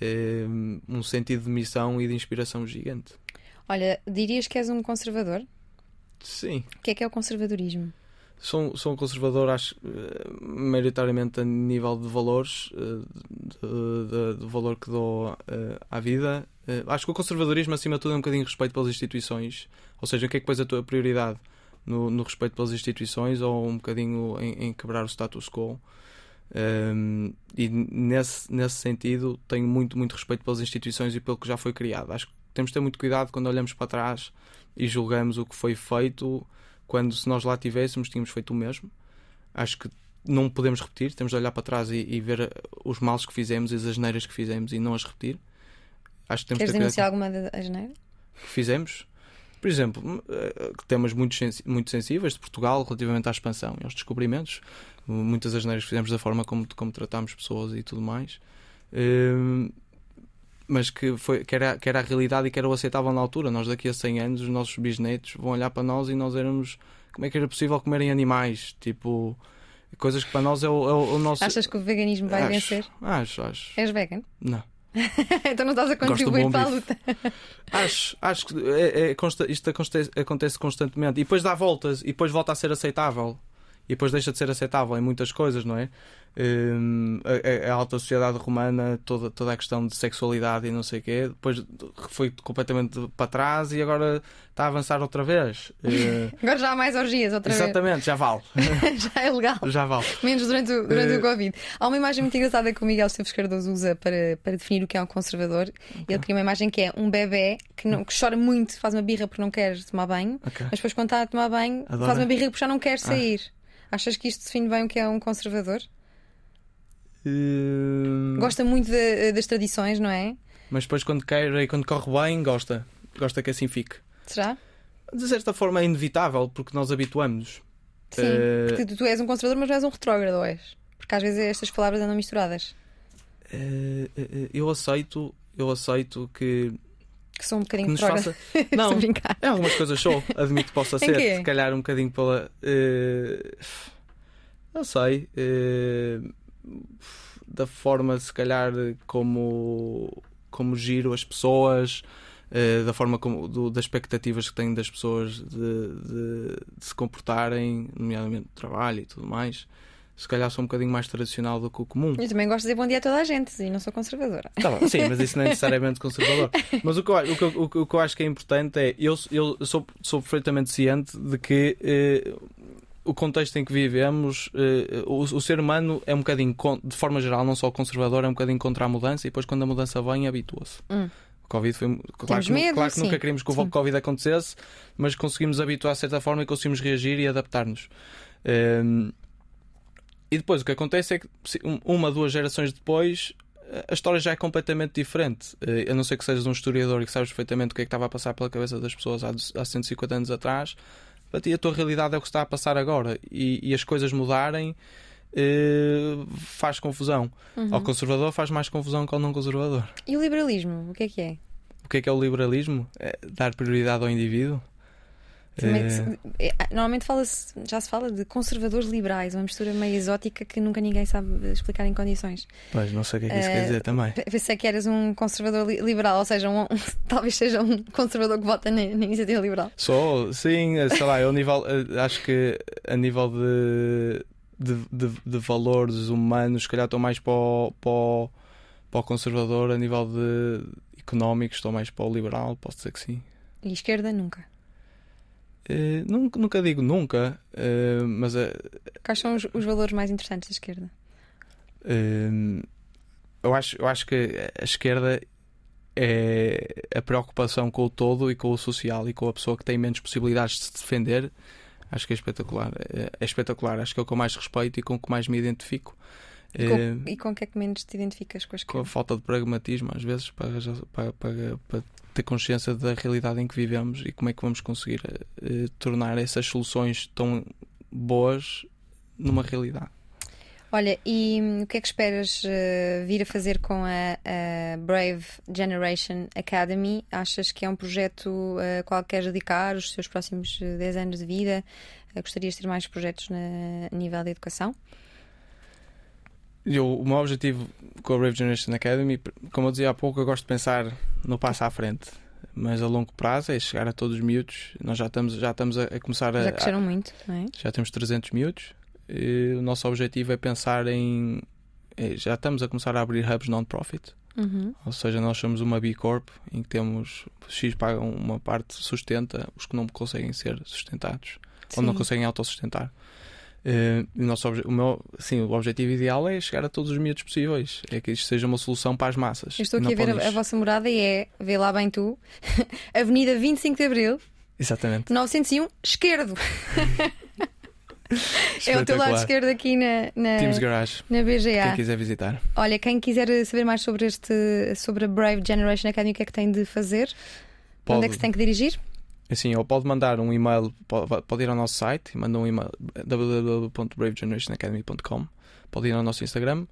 Ehm, um sentido de missão e de inspiração gigante. Olha, dirias que és um conservador? Sim. O que é que é o conservadorismo? Sou, sou um conservador, acho, eh, maioritariamente a nível de valores, eh, do valor que dou eh, à vida. Acho que o conservadorismo, acima de tudo, é um bocadinho respeito pelas instituições. Ou seja, o que é que pões a tua prioridade? No, no respeito pelas instituições ou um bocadinho em, em quebrar o status quo? Um, e nesse, nesse sentido tenho muito, muito respeito pelas instituições e pelo que já foi criado. Acho que temos de ter muito cuidado quando olhamos para trás e julgamos o que foi feito, quando se nós lá tivéssemos, tínhamos feito o mesmo. Acho que não podemos repetir, temos de olhar para trás e, e ver os males que fizemos e as asneiras que fizemos e não as repetir. Acho que temos Queres denunciar alguma asneira? Que fizemos? Por exemplo, eh, temas muito, muito sensíveis de Portugal relativamente à expansão e aos descobrimentos. Muitas das neiras que fizemos da forma como, como tratámos pessoas e tudo mais. Hum, mas que, foi, que, era, que era a realidade e que era o aceitável na altura. Nós, daqui a 100 anos, os nossos bisnetos vão olhar para nós e nós éramos. Como é que era possível comerem animais? Tipo, coisas que para nós é o, é o- o nosso. Achas que o veganismo vai acho, vencer? Acho, acho. És vegan? Não. então não estás a contribuir para a luta. Acho, acho que é- é consta- isto acontece, acontece constantemente. E depois dá voltas e depois volta a ser aceitável. E depois deixa de ser aceitável em muitas coisas, não é? Hum, a, a- alta sociedade romana, toda, toda a questão de sexualidade e não sei o quê, depois foi completamente para trás e agora está a avançar outra vez. Eh, Agora já há mais orgias outra exatamente, já vale. vez. já é legal. Já vale. Menos durante, o, durante Eh, o Covid. Há uma imagem muito engraçada que o Miguel Silves Cardoso usa para, para definir o que é um conservador. Ele cria uma imagem que é um bebê que, não, que chora muito, faz uma birra porque não quer tomar banho, Ok. mas depois quando está a tomar banho Adora. faz uma birra porque já não quer sair. Achas que isto define bem o que é um conservador? Hum, Gosta muito de- das tradições, não é? Mas depois quando quer e quando corre bem, gosta. Gosta que assim fique. Será? De certa forma é inevitável porque nós habituamos-nos. Sim. Eh, Porque tu, tu és um conservador, mas não és um retrógrado, és? Porque às vezes estas palavras andam misturadas. Eh, eh, eh, eu aceito, eu aceito que, Que são um que bocadinho retrógradas. faça. Não, é algumas coisas só, admito que possa ser. quê? Se calhar um bocadinho pela. eh, não sei. eh, da forma, se calhar, como, como giro as pessoas. eh, da forma como do- das expectativas que tenho das pessoas de, de- de se comportarem, nomeadamente trabalho e tudo mais, se calhar sou um bocadinho mais tradicional do que o comum. Eu também gosto de dizer bom dia a toda a gente e não sou conservadora. Tá bom, sim, mas isso não é necessariamente conservador. Mas o que eu, o que eu- o que eu- que acho que é importante é eu, eu sou, sou perfeitamente ciente de que eh, o contexto em que vivemos, eh, o, o ser humano é um bocadinho, de forma geral, não só conservador, é um bocadinho contra a mudança e depois quando a mudança vem, habitua-se. Hum. Covid foi. Claro Temos que, nu- medo, claro que nunca queríamos que o Sim. Covid acontecesse, mas conseguimos habituar de certa forma e conseguimos reagir e adaptar-nos. Ehm, e depois o que acontece é que um- uma, duas gerações depois a história já é completamente diferente. Eh, A não ser que sejas um historiador e que sabes perfeitamente o que é que estava a passar pela cabeça das pessoas há, há 150 anos atrás, para ti a tua realidade é o que está a passar agora e, e as coisas mudarem eh, faz confusão. Uhum. Ao conservador faz mais confusão que ao não conservador. E o liberalismo, o que é que é? O que é que é o liberalismo? É dar prioridade ao indivíduo. Eh, se- é, Normalmente fala-se, já se fala de conservadores liberais, uma mistura meio exótica que nunca ninguém sabe explicar em condições. Pois, não sei o que é que isso Eh, quer dizer também. Pensei que eras um conservador li- liberal, ou seja, um- talvez seja um conservador que vota na, na iniciativa liberal. Só, sim, eh, sei lá, eu nível, eh, acho que a nível de, de, de, de valores humanos, se calhar estou mais para o, para, o, para o conservador, a nível de económico, estou mais para o liberal, posso dizer que sim. E esquerda, nunca. Eh, nunca, nunca digo nunca, eh, mas eh, Quais são os, os valores mais interessantes da esquerda? eu, acho, eu acho que a esquerda é a preocupação com o todo e com o social e com a pessoa que tem menos possibilidades de se defender. Acho que é espetacular. É, espetacular. Acho que é o que eu mais respeito e com o que mais me identifico. E com, e com o que é que menos te identificas com a com a esquerda? falta de pragmatismo, às vezes, para, para, para- para ter consciência da realidade em que vivemos e como é que vamos conseguir eh, tornar essas soluções tão boas numa realidade. Olha, e hum, o que é que esperas eh, vir a fazer com a, a Brave Generation Academy? Achas que é um projeto eh, qual queres dedicar os seus próximos eh, 10 anos de vida? Eh, gostarias de ter mais projetos na, a nível da educação? Eu, o meu objetivo com a Brave Generation Academy, como eu dizia há pouco, eu gosto de pensar no passo à frente. Mas a longo prazo é chegar a todos os miúdos. Nós já estamos, já estamos a, a começar a, Já cresceram muito, não é? já temos 300 miúdos. E o nosso objetivo é pensar em. é, Já estamos a começar a abrir hubs non-profit, Uhum. ou seja, nós somos uma B Corp em que temos X pagam uma parte, sustenta os que não conseguem ser sustentados ou não Sim. conseguem autossustentar. E o, nosso o meu, sim, o objetivo ideal é chegar a todos os miúdos possíveis, é que isto seja uma solução para as massas. Eu estou aqui a ver a, a vossa morada e é, vê lá bem tu, Avenida 25 de Abril, Exatamente. 901, esquerdo. É o teu lado esquerdo aqui na, na, Teams Garage, na quem BGA. quiser visitar. Olha, quem quiser saber mais sobre este sobre a Brave Generation Academy, o que é que tem de fazer? Onde Pode, é que se tem que dirigir? Assim, ou pode mandar um e-mail, pode, ir ao nosso site mandar um e-mail www.bravegenerationacademy.com. Pode ir ao nosso Instagram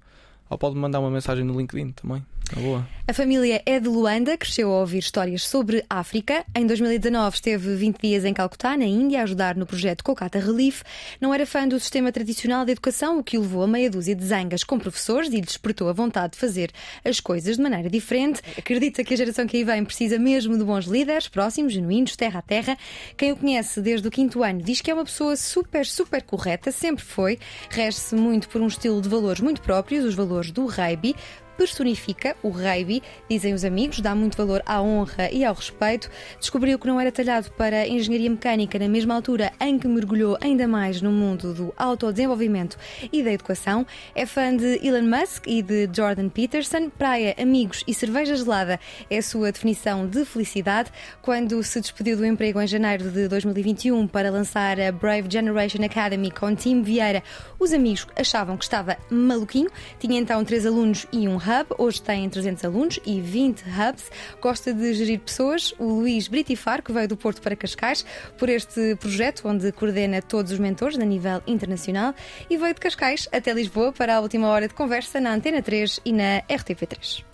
ou pode mandar uma mensagem no LinkedIn também. Boa. A família é de Luanda, cresceu a ouvir histórias sobre África. Em 2019 esteve 20 dias em Calcutá, na Índia, a ajudar no projeto Kolkata Relief. Não era fã do sistema tradicional de educação, o que o levou a meia dúzia de zangas com professores e lhe despertou a vontade de fazer as coisas de maneira diferente. Acredita que a geração que aí vem precisa mesmo de bons líderes, próximos, genuínos, terra a terra. Quem o conhece desde o quinto ano diz que é uma pessoa super, super correta, sempre foi. Rege-se muito por um estilo de valores muito próprios, os valores do rugby personifica o rugby, dizem os amigos, dá muito valor à honra e ao respeito. Descobriu que não era talhado para engenharia mecânica na mesma altura em que mergulhou ainda mais no mundo do autodesenvolvimento e da educação. É fã de Elon Musk e de Jordan Peterson. Praia, amigos e cerveja gelada é a sua definição de felicidade. Quando se despediu do emprego em janeiro de 2021 para lançar a Brave Generation Academy com Tim Vieira, os amigos achavam que estava maluquinho. Tinha então três alunos e um hub. Hoje tem 300 alunos e 20 hubs. Gosta de gerir pessoas. O Luís Britifar, que veio do Porto para Cascais, por este projeto, onde coordena todos os mentores a nível internacional, e veio de Cascais até Lisboa para a última hora de conversa na Antena 3 e na RTP3.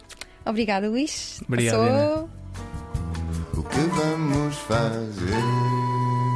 Obrigada, Luís. Obrigado, Passou... O que vamos fazer?